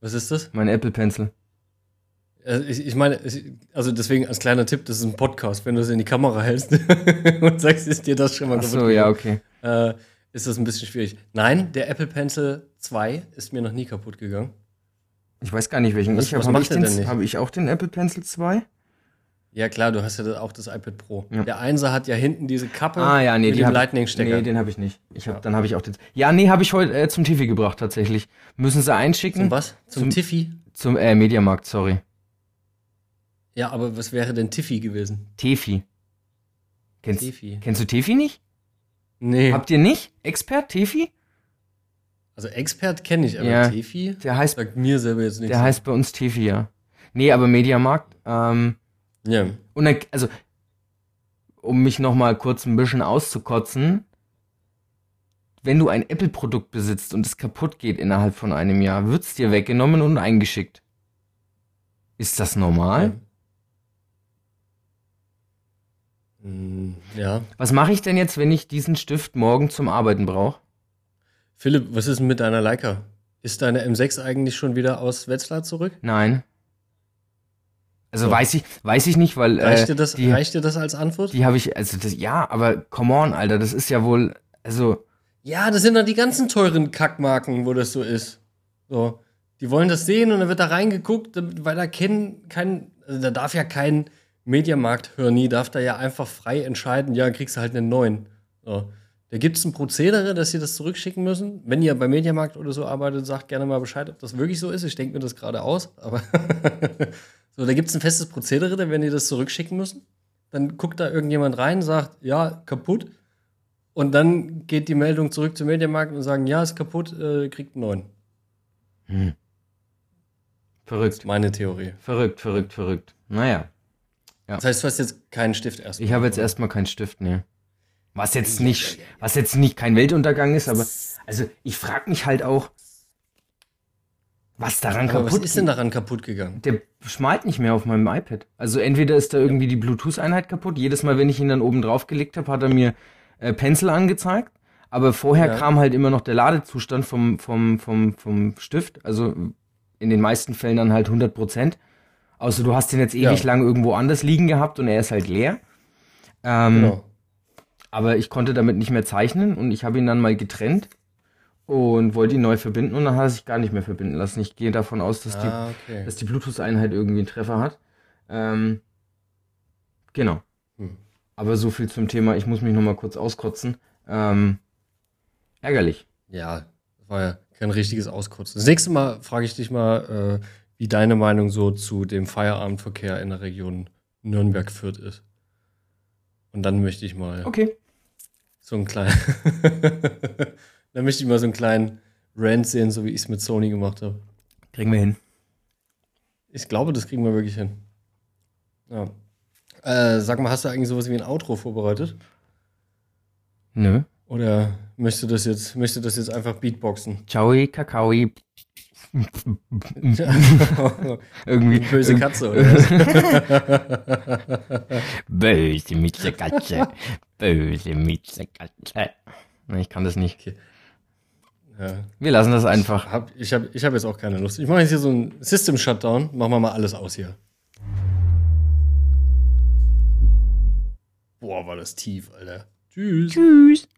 Was ist das? Mein Apple Pencil. Also ich, ich meine, also deswegen als kleiner Tipp, das ist ein Podcast. Wenn du es in die Kamera hältst und sagst, ist dir das schon mal Ach so, ja, okay. äh, ist das ein bisschen schwierig. Nein, der Apple Pencil 2 ist mir noch nie kaputt gegangen. Ich weiß gar nicht, welchen Was- ich habe. macht ich, den- denn nicht? habe ich auch den Apple Pencil 2? Ja klar, du hast ja auch das iPad Pro. Ja. Der Einser hat ja hinten diese Kappe Ah ja, nee, mit die dem hab- Lightning-Stecker. Nee, den habe ich nicht. Ich hab, Ja. Dann habe ich auch den. Ja, nee, habe ich heute äh, zum Tifi gebracht tatsächlich. Müssen sie einschicken? Zum was? Zum, Zum- Tiffy? Zum äh, Mediamarkt, sorry. Ja, aber was wäre denn Tiffy gewesen? Tefi. Kennst, Tiffy. kennst du Tefi nicht? Nee. Habt ihr nicht? Expert Tefi? Also Expert kenne ich, aber Ja. Tiffy Der heißt, sagt mir selber jetzt nichts. der heißt bei uns Tefi, ja. Nee, aber Mediamarkt. Ähm, ja. und dann, also, um mich noch mal kurz ein bisschen auszukotzen, wenn du ein Apple-Produkt besitzt und es kaputt geht innerhalb von einem Jahr, wird's dir weggenommen und eingeschickt. Ist das normal? Mm, Ja. Was mache ich denn jetzt, wenn ich diesen Stift morgen zum Arbeiten brauche? Philipp, was ist denn mit deiner Leica? Ist deine M6 eigentlich schon wieder aus Wetzlar zurück? Nein. Also So. weiß ich, weiß ich nicht, weil Reicht, äh, dir, das, die, reicht dir das als Antwort? die habe ich, also das, ja, aber come on, Alter, das ist ja wohl, also Ja, das sind dann die ganzen teuren Kackmarken, wo das so ist. So. Die wollen das sehen und dann wird da reingeguckt, weil da kein, kein also da darf ja kein Mediamarkt-Hörni, darf da ja einfach frei entscheiden, ja, kriegst du halt einen neuen. So. Da gibt es ein Prozedere, dass sie das zurückschicken müssen. Wenn ihr bei Mediamarkt oder so arbeitet, sagt gerne mal Bescheid, ob das wirklich so ist. Ich denke mir das gerade aus, aber so, da gibt es ein festes Prozedere, wenn die das zurückschicken müssen. Dann guckt da irgendjemand rein, sagt, ja, kaputt. Und dann geht die Meldung zurück zum Mediamarkt und sagen, ja, ist kaputt, äh, kriegt einen neuen. hm. verrückt, Meine Theorie. verrückt, verrückt, verrückt. Naja, Das heißt, du hast jetzt keinen Stift erstmal. ich habe jetzt erstmal keinen Stift, ne. Was jetzt nicht, was jetzt nicht kein Weltuntergang ist, aber also ich frage mich halt auch, was daran Aber kaputt was ist denn daran kaputt gegangen? Der schmalt nicht mehr auf meinem iPad. Also entweder ist da irgendwie die Bluetooth-Einheit kaputt. Jedes Mal, wenn ich ihn dann oben drauf gelegt habe, hat er mir äh, Pencil angezeigt. Aber vorher Ja. kam halt immer noch der Ladezustand vom, vom, vom, vom Stift. Also in den meisten Fällen dann halt 100 Prozent. Außer du hast den jetzt ewig Ja. lang irgendwo anders liegen gehabt und er ist halt leer. Ähm, Genau. aber ich konnte damit nicht mehr zeichnen und ich habe ihn dann mal getrennt und wollte ihn neu verbinden und dann hat er sich gar nicht mehr verbinden lassen. Ich gehe davon aus, dass die Ah, okay. dass die Bluetooth-Einheit irgendwie einen Treffer hat. Ähm, genau. Hm. Aber so viel zum Thema, ich muss mich noch mal kurz auskotzen. Ähm, ärgerlich. Ja, war ja kein richtiges Auskotzen. Das nächste Mal frage ich dich mal, äh, wie deine Meinung so zu dem Feierabendverkehr in der Region Nürnberg-Fürth ist. Und dann möchte ich mal Okay. so einen kleinen, dann möchte ich mal so einen kleinen Rant sehen, so wie ich es mit Sony gemacht habe. Kriegen wir hin. Ich glaube, das kriegen wir wirklich hin. Ja. Äh, sag mal, hast du eigentlich sowas wie ein Outro vorbereitet? Nö. Oder möchtest du das jetzt, möchtest du das jetzt einfach beatboxen? Ciao, Kakaoi. Irgendwie. Böse Katze, oder? Böse Mitzekatze. Böse Mitzekatze. Ich kann das nicht. ja. Wir lassen das einfach. Hab, ich habe ich hab jetzt auch keine Lust. Ich mache jetzt hier so einen System-Shutdown. Machen wir mal alles aus hier. Boah, war das tief, Alter. Tschüss. Tschüss.